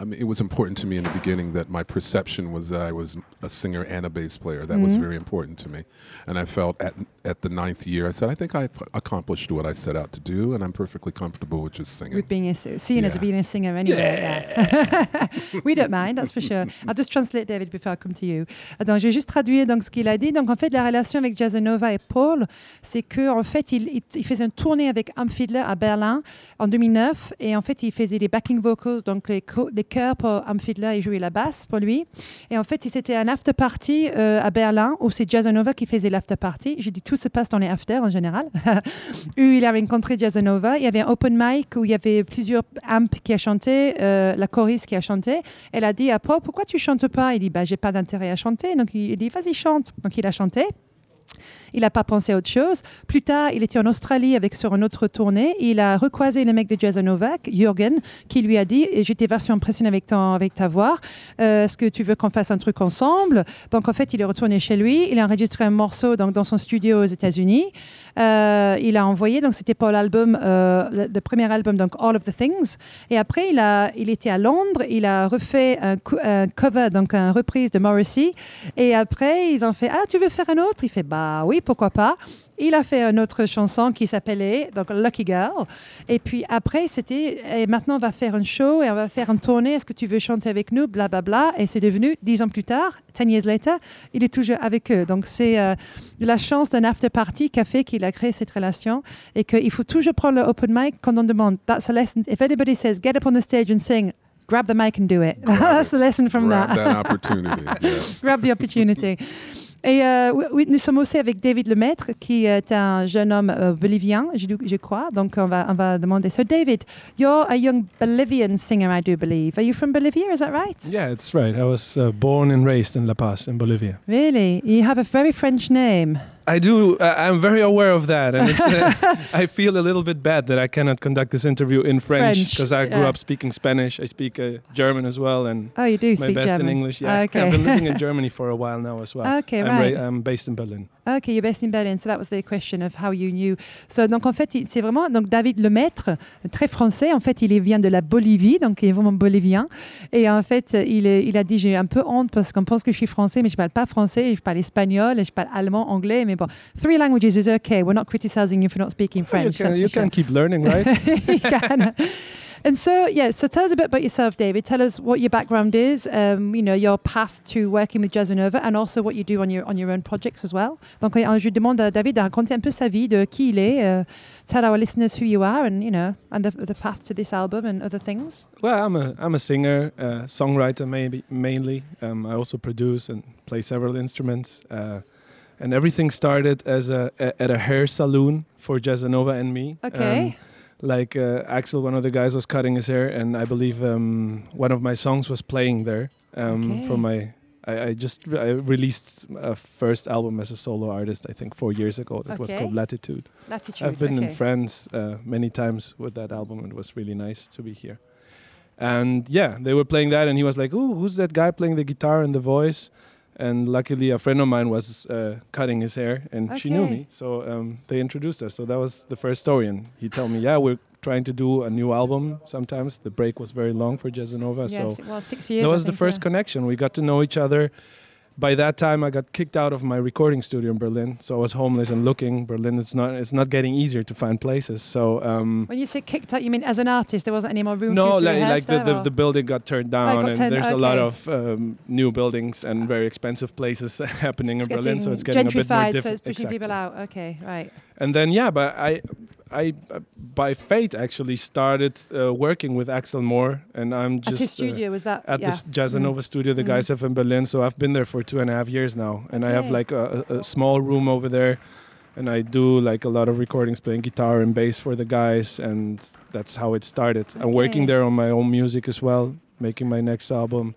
I mean, it was important to me in the beginning that my perception was that I was a singer and a bass player. That was Mhm. very important to me, and I felt at at the ninth year, I said, I think I've accomplished what I set out to do, and I'm perfectly comfortable with just singing. With being a, seen as being a singer anyway. yeah. we don't mind, that's for sure. I'll just translate David before I come to you. Donc, je vais juste traduire donc, ce qu'il a dit. Donc, en fait, la relation avec Jazzanova et Paul, c'est que en fait, il, il, il faisait une tournée avec Amp Fiddler à Berlin en 2009. Et en fait, il faisait les backing vocals, donc les, co- les pour Amphidler et jouait la basse pour lui. Et en fait, c'était un after party euh, à Berlin où c'est Jazzanova qui faisait l'after party. J'ai dit tout se passe dans les afters en général. il avait rencontré Jazzanova. Il y avait un open mic où il y avait plusieurs amps qui a chanté, euh, la choriste qui a chanté. Elle a dit à Paul, pourquoi tu chantes pas? Il dit, bah, j'ai pas d'intérêt à chanter. Donc il dit, vas-y, chante. Donc il a chanté. Il n'a pas pensé à autre chose. Plus tard, il était en Australie avec sur une autre tournée. Il a recroisé le mec de Jazzanova, Jürgen, qui lui a dit J'étais vachement impressionné avec, ton, avec ta voix. Euh, Est-ce que tu veux qu'on fasse un truc ensemble? Donc, en fait, il est retourné chez lui. Il a enregistré un morceau donc, dans son studio aux États-Unis. Euh, il a envoyé, donc c'était pour l'album, euh, le, premier album, donc All of the Things. Et après, il, a, il était à Londres. Il a refait un, un cover, donc une reprise de Morrissey. Et après, ils ont fait Ah, tu veux faire un autre Il fait Bah oui, pourquoi pas il a fait une autre chanson qui s'appelait donc Lucky Girl. Et puis après, c'était et maintenant on va faire un show et on va faire une tournée. Est-ce que tu veux chanter avec nous? Blablabla. Et c'est devenu dix ans plus tard, 10 years later, il est toujours avec eux. Donc c'est euh, la chance d'un after party qui a fait qu'il a créé cette relation et qu'il faut toujours prendre le open mic quand on demande. That's a lesson. If anybody says get up on the stage and sing, grab the mic and do it. That's the lesson from Grab that. that opportunity. yes. Grab the opportunity. Et euh, oui, nous sommes aussi avec David Lemaître, qui est un jeune homme euh, bolivien, je, je crois. Donc, on va, on va demander. So, David, you're a young Bolivian singer, I do believe. Are you from Bolivia? Is that right? Yeah, it's right. I was uh, born and raised in La Paz, in Bolivia. Really? You have a very French name. I do. Uh, I'm very aware of that, and it's, uh, I feel a little bit bad that I cannot conduct this interview in French French, because I grew yeah. up speaking Spanish. I speak uh, German as well, and Oh, you do my speak best German. in English. Yeah, Okay. I've been living in Germany for a while now as well. Okay, I'm, right. I'm based in Berlin. Okay, you're based in Berlin, so that was the question of how you knew. So, donc en fait, c'est vraiment donc David Lemaître, très français. En fait, il vient de la Bolivie, donc il est vraiment bolivien. Et en fait, il, a dit j'ai un peu honte parce qu'on pense que je suis français, mais je parle pas français, je parle espagnol, et je parle allemand, anglais. Mais bon, three languages is okay. We're not criticizing you for not speaking you French. can, that's you for sure. can keep learning, right? You can. And so, yeah, so tell us a bit about yourself, David. Tell us what your background is, um, you know, your path to working with Jazzanova, and also what you do on your on your own projects as well. Donc, euh, je demande à David de raconter un peu sa vie, de qui il est. euh, tell our listeners who you are, and you know, and the, the path to this album and other things. Well, I'm a I'm a singer, uh, songwriter, maybe mainly. Um, I also produce and play several instruments. Uh, and everything started as a, a at a hair salon for Jazzanova and me. Okay. Um, like uh, Axel, one of the guys was cutting his hair, and I believe um, one of my songs was playing there. Um, Okay. From my, I, I just I released a first album as a solo artist. I think four years ago. That was called Latitude. Latitude. I've been okay. in France uh, many times with that album. It was really nice to be here. And yeah, they were playing that, and he was like, "Ooh, who's that guy playing the guitar and the voice?" And luckily, a friend of mine was uh, cutting his hair, and she knew me, so um, they introduced us. So that was the first story, and he told me, "Yeah, we're trying to do a new album. Sometimes the break was very long for Jazzanova, Yes, so was six years. that was the first yeah. connection. We got to know each other by that time I got kicked out of my recording studio in Berlin, so I was homeless and looking. Berlin, it's not it's not getting easier to find places. So um, When you say kicked out, you mean as an artist, there wasn't any more room no, for you to like, like the, the, the building got turned down, got and turned- there's a lot of um, new buildings and very expensive places happening It's in Berlin, so it's getting a bit more gentrified, so it's pushing people out. Okay, right. And then yeah, but I, I uh, by fate actually started uh, working with Axel Moore, and I'm just At his uh, studio, was that? at yeah. this Jazzanova studio the Mhm. guys have in Berlin. So I've been there for two and a half years now, and I have like a, a a small room over there, and I do like a lot of recordings, playing guitar and bass for the guys, and that's how it started. I'm working there on my own music as well, making my next album,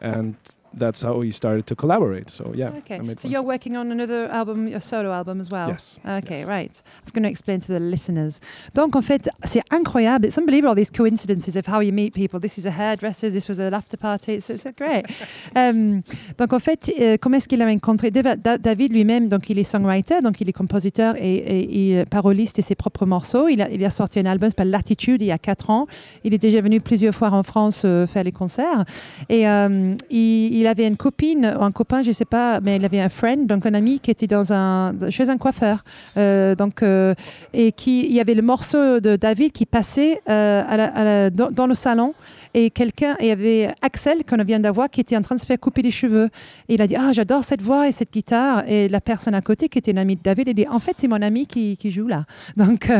and that's how we started to collaborate. So yeah, Okay. So you're working on another album, a solo album as well? Yes, Okay, right. I was going to explain to the listeners. Donc, en fait, c'est incroyable. It's unbelievable all these coincidences of how you meet people. This is a hairdresser, this was an after party. It's, it's great. Um, donc, en fait, euh, comment est-ce qu'il a rencontré David lui-même, donc il est songwriter, donc il est compositeur et, et- et paroliste de ses propres morceaux. Il a, il a sorti un album s'appelle Latitude il y a 4 ans. Il est déjà venu plusieurs fois en France euh, faire les concerts. Et euh, il, il avait une copine, ou un copain, je ne sais pas, mais il avait un friend, donc un ami qui était dans un, chez un coiffeur. Euh, donc, euh, et qui, il y avait le morceau de David qui passait euh, dans, le salon. Et quelqu'un, il y avait Axel, qu'on vient d'avoir, qui était en train de se faire couper les cheveux. Et il a dit Ah, j'adore cette voix et cette guitare. Et la personne à côté, qui était une amie de David, elle dit En fait, c'est mon ami qui, joue là. Donc,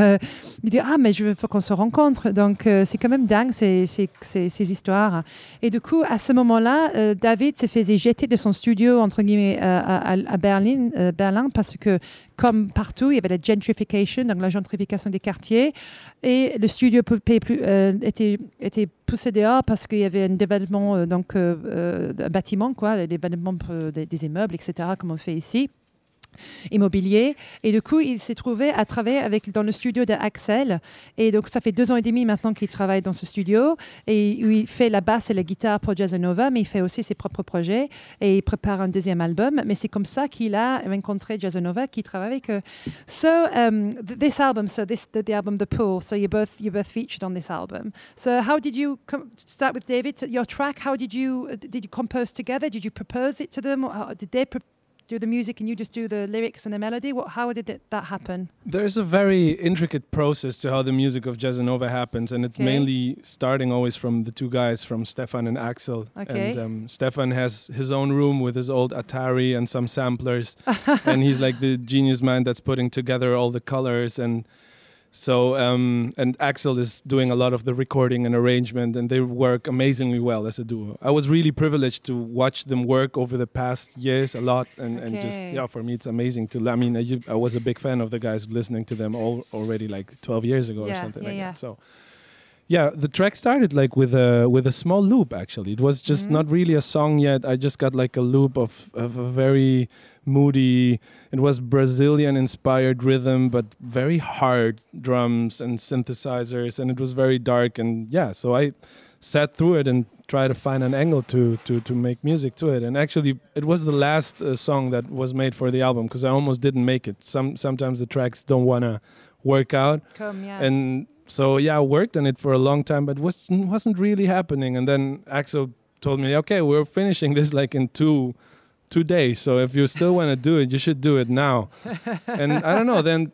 il dit Ah, mais je veux qu'on se rencontre. Donc, c'est quand même dingue ces, ces, histoires. Et du coup, à ce moment-là, euh, David se faisait jeter de son studio, entre guillemets, euh, à, Berlin, euh, Berlin, parce que, comme partout, il y avait la gentrification, donc la gentrification des quartiers. Et le studio euh, était, poussé dehors parce qu'il y avait un développement donc, d'un bâtiment, quoi, des, des immeubles, etc., comme on fait ici immobilier. Et du coup, il s'est trouvé à travailler avec, dans le studio d'Axel. Et donc, ça fait deux ans et demi maintenant qu'il travaille dans ce studio. Et il fait la basse et la guitare pour Jazzanova, mais il fait aussi ses propres projets. Et il prépare un deuxième album. Mais c'est comme ça qu'il a rencontré Jazzanova, qui travaille avec eux. So, um, th- this album, so this the, album The Pool, so you both you both featured on this album. So how did you com- start with David? Your track, how did you uh, did you compose together? Did you propose it to them? Or how, did they do the music and you just do the lyrics and the melody? What, how did it, that happen? There's a very intricate process to how the music of Jazzanova happens, and it's Okay. mainly starting always from the two guys, from Stefan and Axel. Okay. And um, Stefan has his own room with his old Atari and some samplers, and he's like the genius man that's putting together all the colors and. So um, and Axel is doing a lot of the recording and arrangement, and they work amazingly well as a duo. I was really privileged to watch them work over the past years a lot, and, and just yeah, for me it's amazing to. I mean, I was a big fan of the guys listening to them all already like 12 years ago or something yeah, like yeah. that. So yeah, the track started like with a with a small loop. Actually, it was just Mhm. not really a song yet. I just got like a loop of of a very moody. It was Brazilian inspired rhythm, but very hard drums and synthesizers, and it was very dark. And yeah, so I sat through it and tried to find an angle to to to make music to it. And actually, it was the last uh, song that was made for the album because I almost didn't make it. Some sometimes the tracks don't wanna work out Come, yeah. and so yeah, I worked on it for a long time, but was wasn't really happening. And then Axel told me, "Okay, we're finishing this like in two two days. So if you still want to do it, you should do it now." and I don't know. Then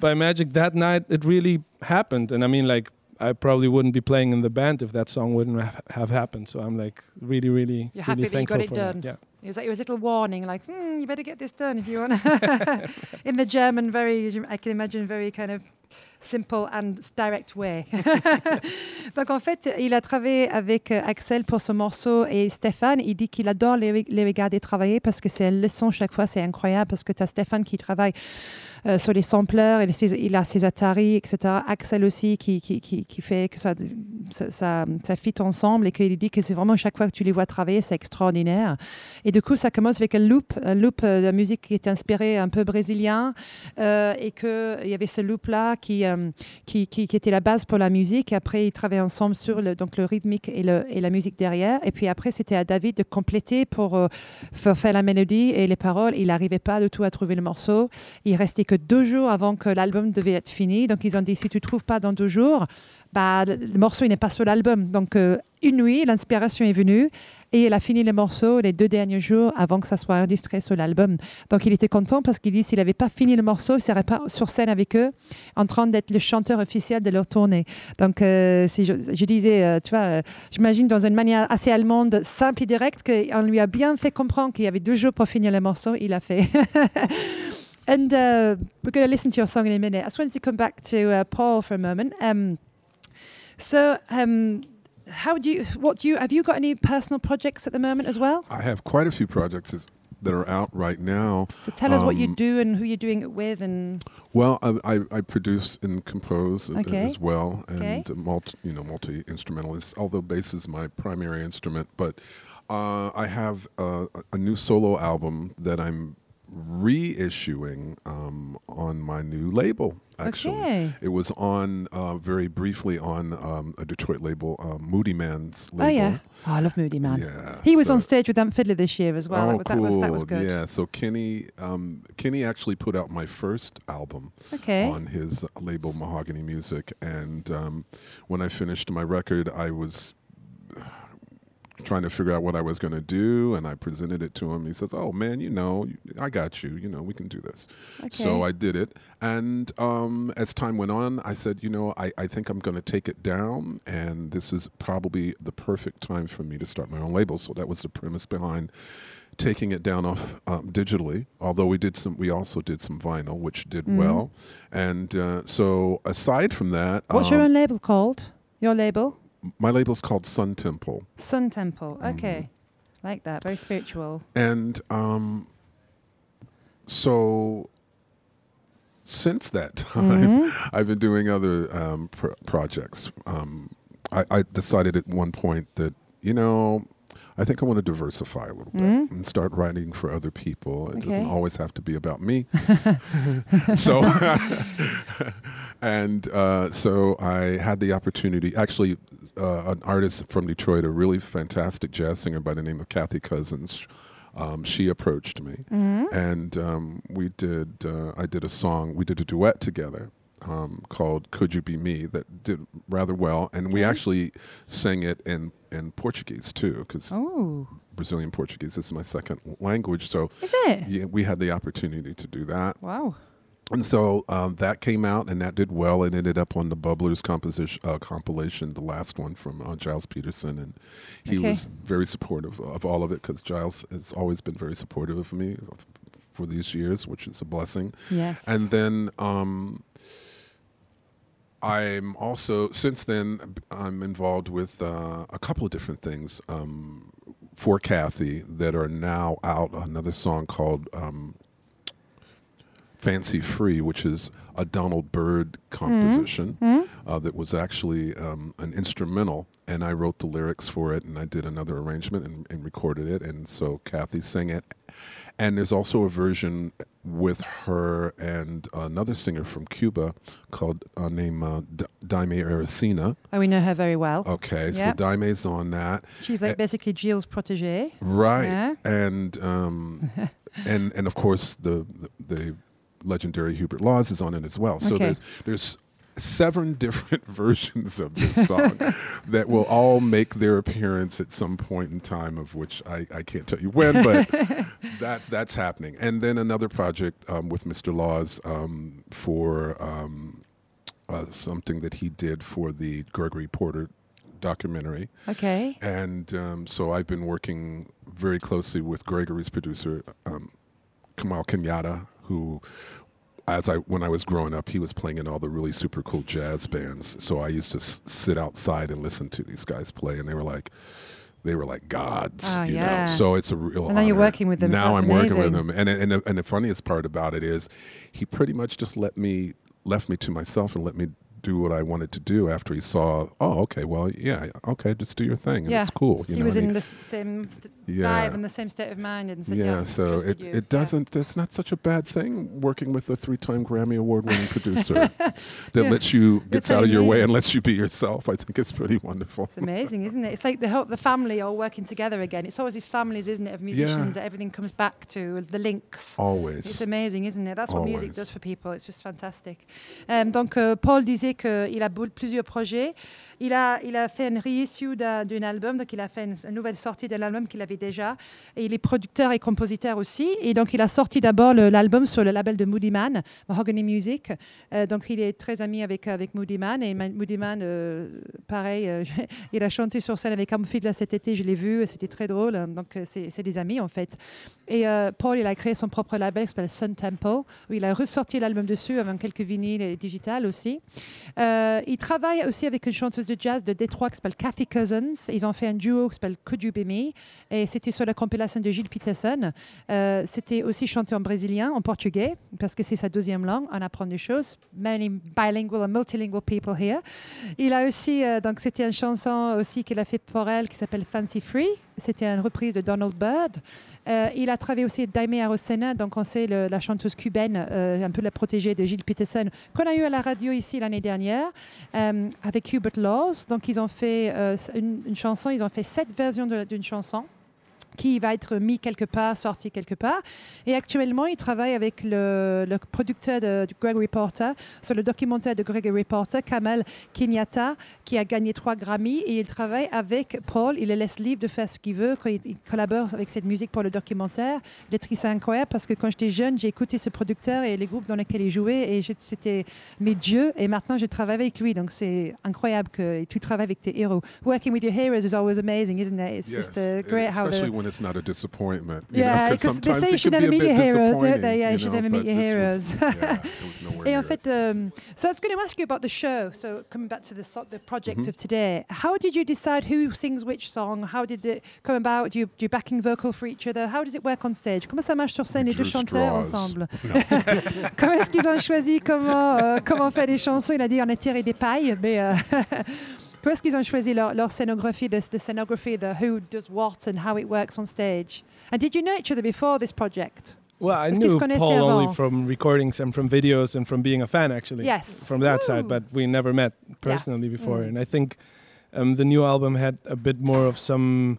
by magic that night, it really happened. And I mean, like I probably wouldn't be playing in the band if that song wouldn't have happened. So I'm like really, really, You're happy really that you got thankful it for done. that. Yeah. It was like it was a little warning, like hmm, you better get this done if you want. In the German, very I can imagine very kind of simple and direct way. Donc en fait, il a travaillé avec euh, Axel pour ce morceau et Stéphane, il dit qu'il adore les, les regarder travailler parce que c'est une leçon chaque fois, c'est incroyable parce que tu as Stéphane qui travaille euh, sur les samplers, il a ses, Atari, etc. Axel aussi qui, qui, qui, fait que ça, ça, ça, fit ensemble et qu'il dit que c'est vraiment chaque fois que tu les vois travailler, c'est extraordinaire. Et du coup, ça commence avec un loop, un loop euh, de musique qui est inspiré un peu brésilien euh, et qu'il y avait ce loop-là qui, euh, qui, qui, qui était la base pour la musique. Après, ils travaillaient ensemble sur le, donc le rythmique et, le, et la musique derrière. Et puis après, c'était à David de compléter pour faire, faire la mélodie et les paroles. Il n'arrivait pas du tout à trouver le morceau. Il restait deux jours avant que l'album devait être fini. Donc, ils ont dit, si tu ne trouves pas dans deux jours, bah, le, le morceau n'est pas sur l'album. Donc, euh, une nuit, l'inspiration est venue. et il a fini les morceaux les deux derniers jours avant que ça soit enregistré sur l'album. Donc il était content parce qu'il dit s'il n'avait pas fini le morceau, il ne serait pas sur scène avec eux en train d'être le chanteur officiel de leur tournée. Donc euh, je, disais, euh, tu vois, j'imagine dans une manière assez allemande, simple et directe, qu'on lui a bien fait comprendre qu'il y avait deux jours pour finir le morceau, il a fait. And uh, we're going to listen to your song in a minute. I just wanted to come back to uh, Paul for a moment. Um, so, um, how do you? What do you? Have you got any personal projects at the moment as well? I have quite a few projects as- that are out right now. So tell us what you Um, do and who you're doing it with, and Well, I, I, I produce and compose Okay. as well, and Okay. uh, multi, you know, multi instrumentalist. Although bass is my primary instrument, but uh, I have uh, a- a new solo album that I'm reissuing um, on my new label. Actually, Okay. it was on uh, very briefly on um, a Detroit label, um, Moodymann's label. oh yeah, oh, I love Moodymann. Yeah, He was so- on stage with Amp Fiddler this year as well. oh, that, cool. was that was good. Yeah, so Kenny, um, Kenny actually put out my first album Okay. on his label Mahogany Music, and um, when I finished my record, I was trying to figure out what I was going to do, and I presented it to him. He says, "Oh man, you know, I got you. You know, we can do this." So I did it, and um, as time went on, I said, "You know, I, I think I'm going to take it down, and this is probably the perfect time for me to start my own label." So that was the premise behind taking it down off um, digitally. Although we did some, we also did some vinyl, which did Mhm. well. And uh, so, aside from that, What's your um, own label called? Your label? My label's called Sun Temple, Sun Temple. Mm-hmm. Okay, like that. Very spiritual. and um, so since that time, I've been doing other um, pr- projects. Um, I, I decided at one point that you know. I think I want to diversify a little bit and start writing for other people. It doesn't always have to be about me. so, and uh, so I had the opportunity. Actually, uh, an artist from Detroit, a really fantastic jazz singer by the name of Kathy Kosins, um, she approached me, and um, we did. Uh, I did a song. We did a duet together. Um, called "Could You Be Me" that did rather well, and we actually sang it in in Portuguese too, because Oh, Brazilian Portuguese is my second language. So is it? yeah, we had the opportunity to do that. Wow. And so um, that came out and that did well and ended up on the Bubblers composition uh, compilation, the last one from uh, Gilles Peterson, and he Okay. was very supportive of all of it because Gilles has always been very supportive of me for these years, which is a blessing. Yes. And then um, I'm also since then I'm involved with uh, a couple of different things um, for Kathy that are now out. Another song called um, "Fancy Free," which is a Donald Byrd composition uh, that was actually um, an instrumental, and I wrote the lyrics for it, and I did another arrangement and, and recorded it, and so Kathy sang it. And there's also a version with her and another singer from Cuba called uh, named uh, D- Daymé Arocena. oh, we know her very well. Okay, Yep. so Daymé's on that. She's like basically Gilles' protege. Right. Yeah. And um, and and of course the, the the legendary Hubert Laws is on it as well. So Okay. there's there's seven different versions of this song that will all make their appearance at some point in time of which I, I can't tell you when, but that's that's happening. And then another project um, with Mr. Laws um, for um, uh, something that he did for the Gregory Porter documentary. Okay. And um, so I've been working very closely with Gregory's producer, um, Kamau Kenyatta, who, as I when I was growing up, he was playing in all the really super cool jazz bands. So I used to s- sit outside and listen to these guys play, and they were like. They were like gods, Oh, you yeah. know. So it's a real. And now you're working with them, Now that's I'm working with amazing. them, and and the, and the funniest part about it is, he pretty much just let me left me to myself and let me do what I wanted to do after he saw. Oh, okay, well, yeah, okay, just do your thing, and Yeah. it's cool. You he know, was in the same st- Yeah. vibe and the same state of mind, and said, yeah, yeah, so it, you. it doesn't it's not such a bad thing working with a three-time grammy award-winning producer that Yeah. lets you gets out of your way and lets you be yourself i think it's pretty wonderful It's amazing, isn't it? It's like the whole, the family all working together again. It's always these families, isn't it, of musicians that everything comes back to, the links. always It's amazing, isn't it? That's what music does for people. It's just fantastic. Euh, donc, euh, Paul disait qu'il a plusieurs projets. Il a, fait une reissue d'un album, donc il a fait une, nouvelle sortie de l'album qu'il avait déjà. Et il est producteur et compositeur aussi. Et donc il a sorti d'abord l'album sur le label de Moody Man, Mahogany Music. Euh, donc il est très ami avec, avec Moody Man. Et Moody Man, euh, pareil, euh, il a chanté sur scène avec Armfield là, cet été, je l'ai vu, c'était très drôle. Donc c'est des amis en fait. Et Paul, il a créé son propre label qui s'appelle Sun Temple, il a ressorti l'album dessus avec quelques vinyles et digital aussi. Il travaille aussi avec une chanteuse de jazz de Détroit qui s'appelle Kathy Cousins. Ils ont fait un duo qui s'appelle Could You Be Me? Et c'était sur la compilation de Gilles Peterson. Euh, c'était aussi chanté en brésilien, en portugais, parce que c'est sa deuxième langue. On apprend des choses. Many bilingual and multilingual people here. Il a aussi, euh, donc c'était une chanson aussi qu'il a fait pour elle qui s'appelle Fancy Free. C'était une reprise de Donald Byrd. Euh, il a travaillé aussi avec Daimé Arosena, donc on sait la chanteuse cubaine, euh, un peu la protégée de Gilles Peterson, qu'on a eu à la radio ici l'année dernière, euh, avec Hubert Laws. Donc ils ont fait une, chanson, ils ont fait sept versions d'une chanson qui va être mis quelque part, sorti quelque part. Et actuellement, il travaille avec le, le producteur de, de Gregory Porter sur le documentaire de Gregory Porter, Kamal Kenyatta, qui a gagné trois Grammy. Et il travaille avec Paul. Il le laisse libre de faire ce qu'il veut. Quand il, il collabore avec cette musique pour le documentaire, il est incroyable parce que quand j'étais jeune, j'ai écouté ce producteur et les groupes dans lesquels il jouait et c'était mes dieux. Et maintenant, je travaille avec lui. Donc, c'est incroyable que tu travailles avec tes héros. Working with your heroes is always amazing, isn't it? It's just uh, great how the when it's not a disappointment. yeah, 'cause because they say you should never meet your heroes, don't they? Yeah, you you should know, never meet your heroes. was- yeah, Et en fait, um, so I was going to ask you about the show. So coming back to the so- the project Mhm. of today, how did you decide who sings which song? How did it come about? Do you do backing vocal for each other? How does it work on stage? Comment ça marche sur scène les deux chanteurs ensemble No. Comment est-ce qu'ils ont choisi? Comment euh, comment faire les chansons? Il a dit on a tiré des pailles, mais euh, comment est-ce qu'ils ont choisi leur, leur scénographie, the, the scenography, the who does what and how it works on stage? And did you know each other before this project? Well, I Est-ce qu'ils se knew Paul only from recordings and from videos and from being a fan, actually. Yes. From that side, but we never met personally before. Mm. And I think um, the new album had a bit more of some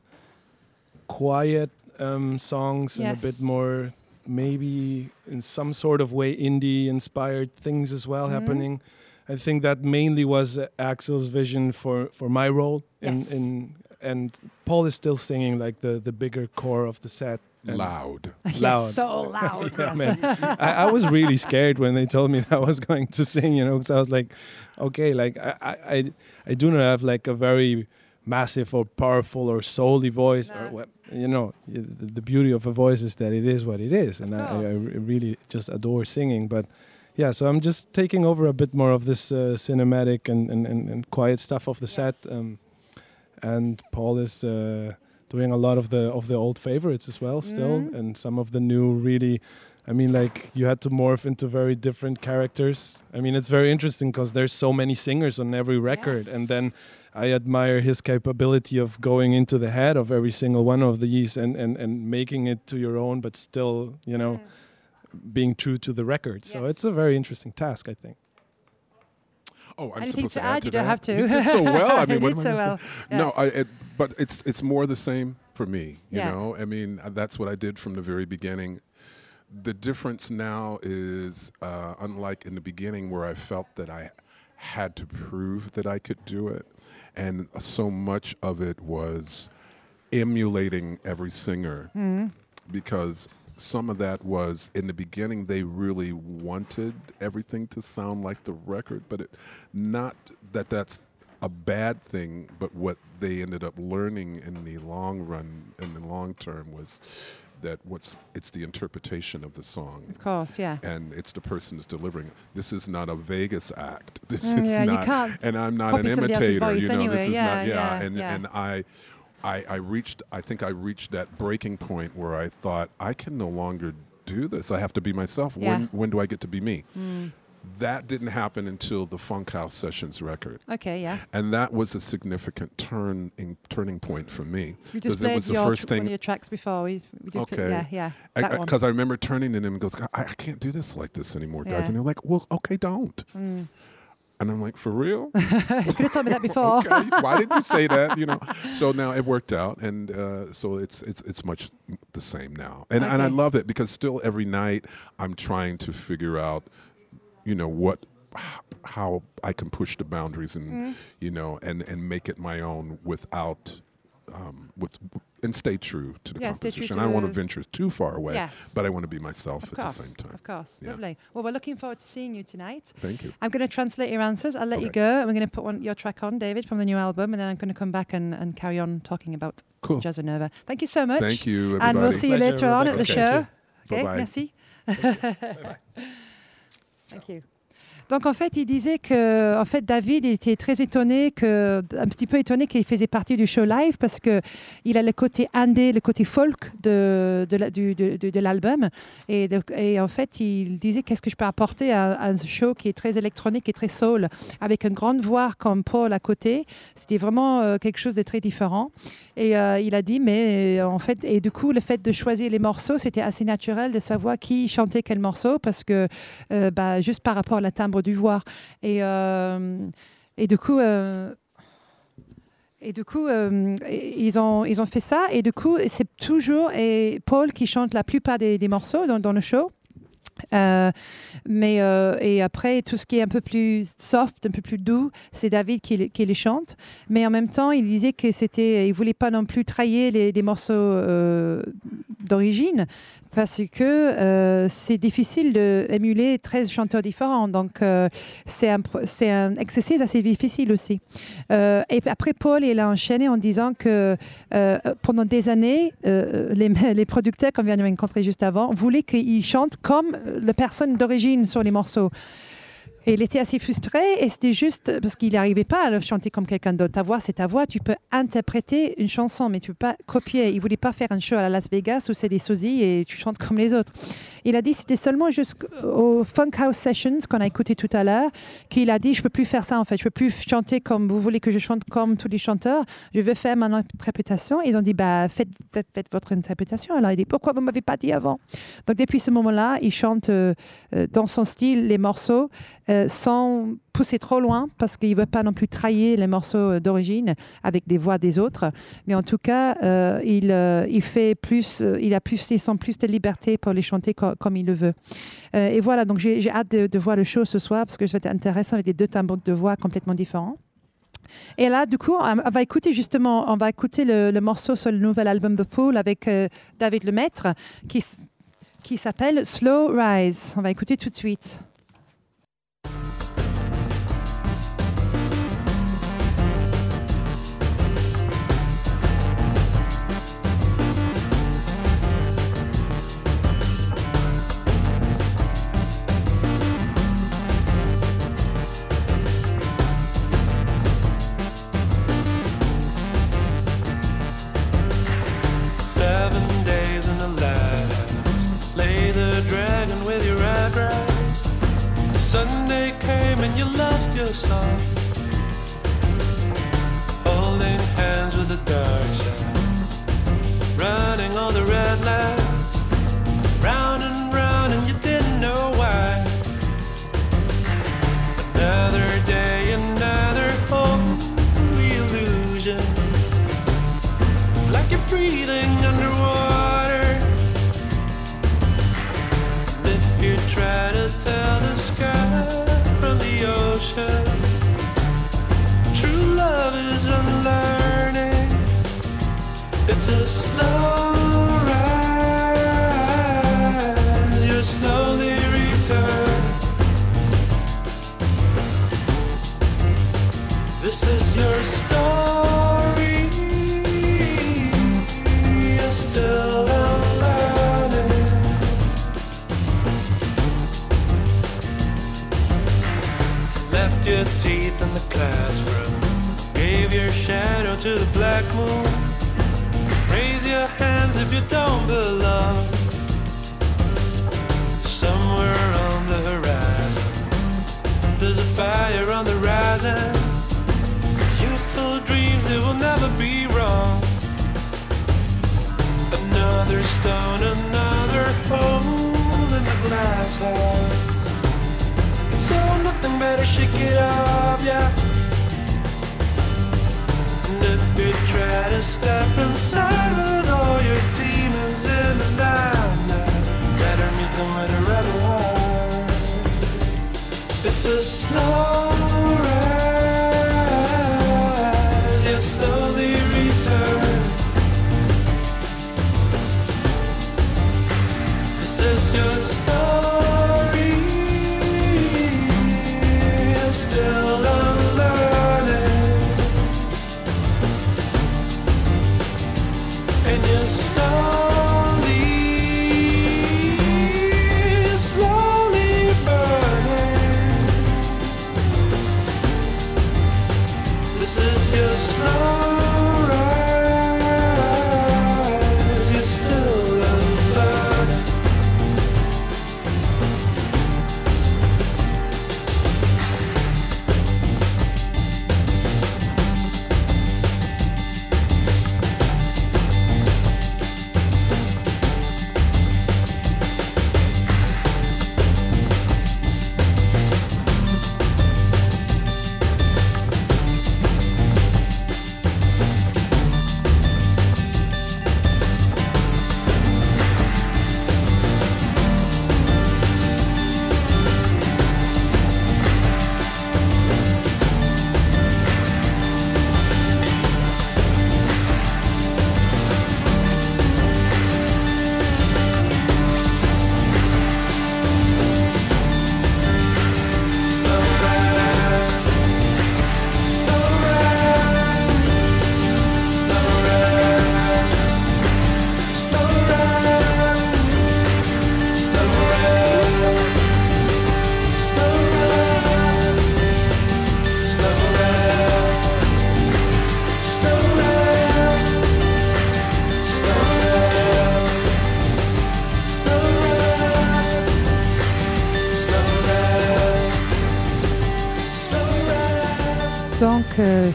quiet um, songs and a bit more, maybe in some sort of way, indie inspired things as well Mhm. happening. I think that mainly was uh, Axel's vision for, for my role. Yes. in, and Paul is still singing like the, the bigger core of the set. and- Loud. Loud. so loud. Yeah, man. I, I was really scared when they told me that I was going to sing, you know, because I was like, okay, like I, I, I, I do not have like a very massive or powerful or soully voice, or what, you know, the, the beauty of a voice is that it is what it is, and I, I, I really just adore singing. But yeah, so I'm just taking over a bit more of this uh, cinematic and, and, and, and quiet stuff of the set, um, and Paul is. Uh, doing a lot of the of the old favorites as well still Mhm. and some of the new really I mean, like you had to morph into very different characters. I mean, it's very interesting because there's so many singers on every record, and then I admire his capability of going into the head of every single one of these and and and making it to your own, but still, you know, being true to the record. So it's a very interesting task, I think. Oh, I'm Anything supposed to to, add? add to You don't have to. He did so well. I mean, He what did am I so gonna well. Yeah. No, I, it, but it's it's more the same for me. You Yeah. know, I mean, uh, that's what I did from the very beginning. The difference now is uh, unlike in the beginning where I felt that I had to prove that I could do it, and so much of it was emulating every singer Mm-hmm. because some of that was in the beginning they really wanted everything to sound like the record but it not that that's a bad thing but what they ended up learning in the long run in the long term was that what's it's the interpretation of the song Of course, yeah. and it's the person who's delivering it. This is not a Vegas act. This Mm, is yeah, not, and I'm not an imitator. You know, anyway. this is Yeah, not. Yeah, yeah, and yeah. and I, I, I reached. I think I reached that breaking point where I thought I can no longer do this. I have to be myself. Yeah. When when do I get to be me? Mm. That didn't happen until the Funkhaus Sessions record. Okay, yeah. And that was a significant turn in, turning point for me because it was the your first tr- one thing of your tracks before. We, we did Okay. yeah, yeah. that one. because I, remember turning to him and goes, I, I can't do this like this anymore, guys. Yeah. And they're like, well, okay, don't. Mm. And I'm like, for real? you could have told me that before. okay, why didn't you say that? You know. So now it worked out, and uh, so it's it's it's much the same now, and and I love it because still every night I'm trying to figure out, you know, what how I can push the boundaries and Mm. you know and and make it my own without um, with and stay true to the Yeah, stay true composition. to I don't want to venture too far away, Yes. but I want to be myself Of at course, the same time. of course. Yeah. Lovely. Well, we're looking forward to seeing you tonight. Thank you. I'm going to translate your answers. I'll let you go. and We're going to put one, your track on, David, from the new album, and then I'm going to come back and, and carry on talking about Cool. Jazzanova. Thank you so much. Thank you, everybody. And we'll see you Pleasure, later on at the Rebecca. show. Thank you. Okay, Bye-bye. merci. Thank you. Donc en fait, il disait que en fait David était très étonné que un petit peu étonné qu'il faisait partie du show live parce que il a le côté indé, le côté folk de l'album et, en fait il disait qu'est-ce que je peux apporter à, un show qui est très électronique et très soul avec une grande voix comme Paul à côté. C'était vraiment euh, quelque chose de très différent. Et euh, il a dit, mais en fait, et du coup, le fait de choisir les morceaux, c'était assez naturel de savoir qui chantait quel morceau parce que, euh, bah, juste par rapport à la timbre du voix. Et, euh, et du coup, euh, et du coup, euh, ils, ont, ils ont fait ça. Et du coup, c'est toujours et Paul qui chante la plupart des, des morceaux dans, dans le show. Euh, mais euh, et après tout ce qui est un peu plus soft, un peu plus doux, c'est David qui, qui les chante. Mais en même temps, il disait que c'était, il voulait pas non plus trahir les, des morceaux euh, d'origine parce que c'est difficile d'émuler 13 chanteurs différents. Donc c'est un, exercice assez difficile aussi. Et après Paul, il a enchaîné en disant que pendant des années, les, les producteurs qu'on vient de rencontrer juste avant voulaient qu'il chante comme la personne d'origine sur les morceaux. Et il était assez frustré et c'était juste parce qu'il n'arrivait pas à chanter comme quelqu'un d'autre. Ta voix, c'est ta voix. Tu peux interpréter une chanson, mais tu peux pas copier. Il voulait pas faire un show à la Las Vegas où c'est des sosies et tu chantes comme les autres. Il a dit c'était seulement jusqu'au Funk House Sessions qu'on a écouté tout à l'heure qu'il a dit je peux plus faire ça en fait. Je peux plus chanter comme vous voulez que je chante comme tous les chanteurs. Je veux faire mon interprétation. Ils ont dit bah faites, votre interprétation. Alors il dit pourquoi vous m'avez pas dit avant? Donc depuis ce moment-là, il chante euh, euh, dans son style les morceaux sans pousser trop loin parce qu'il ne veut pas non plus trahir les morceaux euh, d'origine avec des voix des autres. Mais en tout cas, euh, il, euh, fait plus, euh, il a plus, il sent plus de liberté pour les chanter co- comme il le veut. Euh, et voilà, donc j'ai hâte de, voir le show ce soir parce que ça va être intéressant avec des deux timbres de voix complètement différents. Et là, du coup, on va écouter justement, on va écouter le, morceau sur le nouvel album The Pool avec euh, David Lemaître qui, qui s'appelle Slow Rise. On va écouter tout de suite.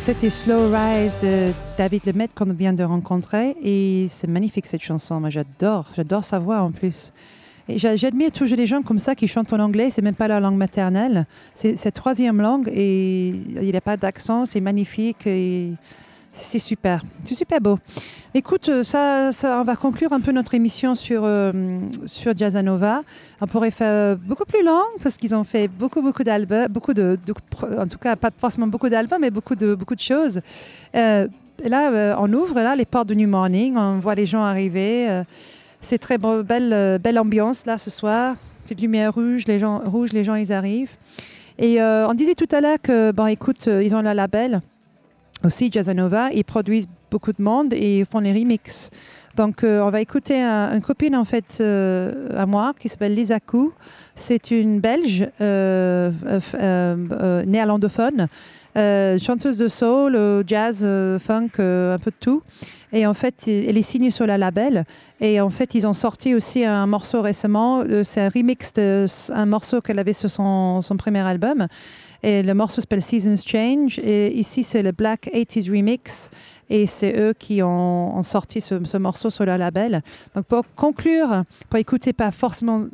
C'était Slow Rise de David Lemaitre qu'on vient de rencontrer. Et c'est magnifique cette chanson. Moi, j'adore. J'adore sa voix en plus. Et j'a- j'admire toujours les gens comme ça qui chantent en anglais. C'est même pas leur langue maternelle. C'est c'est troisième langue et il n'y a pas d'accent. C'est magnifique. Et c'est super. C'est super beau. Écoute, euh, ça, ça, on va conclure un peu notre émission sur, euh, sur Jazzanova. On pourrait faire beaucoup plus long parce qu'ils ont fait beaucoup, beaucoup d'albums, beaucoup de, en tout cas, pas forcément beaucoup d'albums, mais beaucoup de, beaucoup de choses. Euh, là, euh, on ouvre là, les portes de New Morning, on voit les gens arriver. euh, c'est très belle, euh, belle ambiance là ce soir. Petite lumière rouge, les gens, rouge, les gens ils arrivent. Et euh, on disait tout à l'heure que, bon, écoute, euh, ils ont le label aussi Jazzanova, ils produisent beaucoup de monde et font les remixes. Donc euh, on va écouter un- une copine en fait euh, à moi qui s'appelle Lisa Kou. C'est une Belge euh, euh, néerlandophone, chanteuse de soul, jazz, funk, un peu de tout. Et en fait, elle est signée sur la label. Et en fait, ils ont sorti aussi un morceau récemment. C'est un remix d'un morceau qu'elle avait sur son premier album. Et le morceau s'appelle Seasons Change. Ici, c'est le Black 80s Remix. Et c'est eux qui ont, sorti ce, ce morceau sur leur label. Donc, pour conclure, pour écouter pas forcément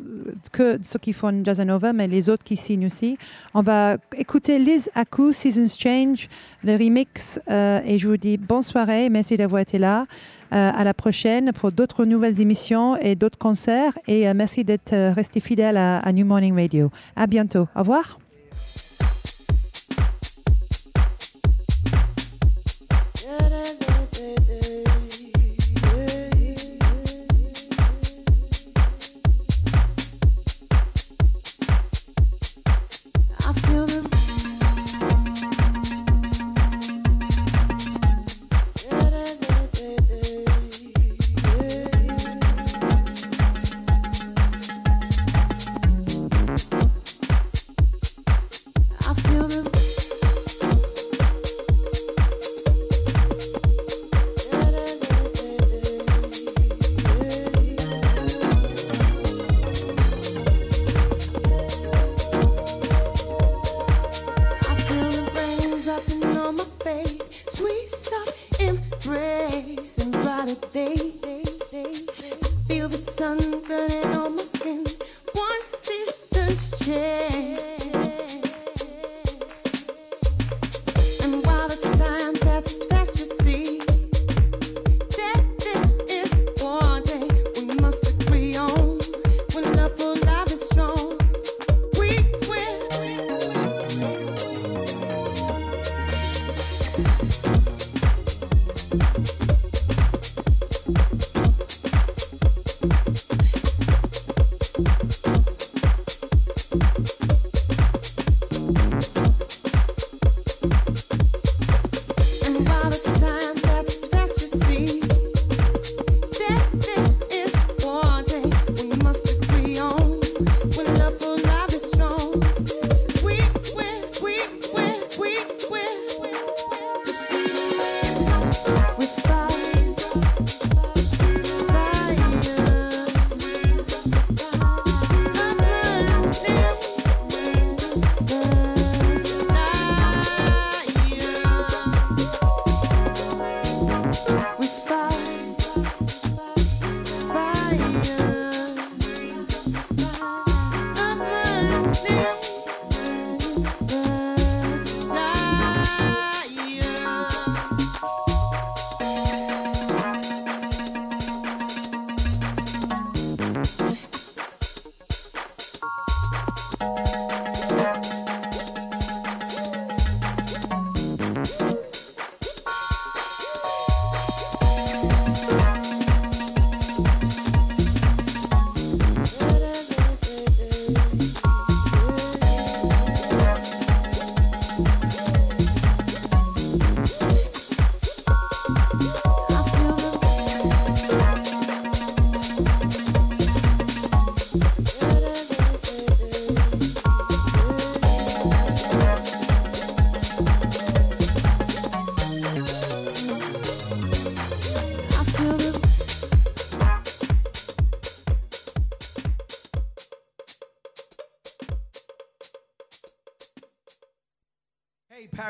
que ceux qui font Jazzanova, mais les autres qui signent aussi, on va écouter Liz Aku, Seasons Change, le remix. euh, et je vous dis bonne soirée. Merci d'avoir été là. Euh, à la prochaine pour d'autres nouvelles émissions et d'autres concerts. Et euh, merci d'être resté fidèle à, à New Morning Radio. À bientôt. Au revoir. da, da,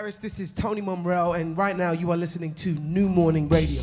Paris. This is Tony Monreal, and right now you are listening to New Morning Radio.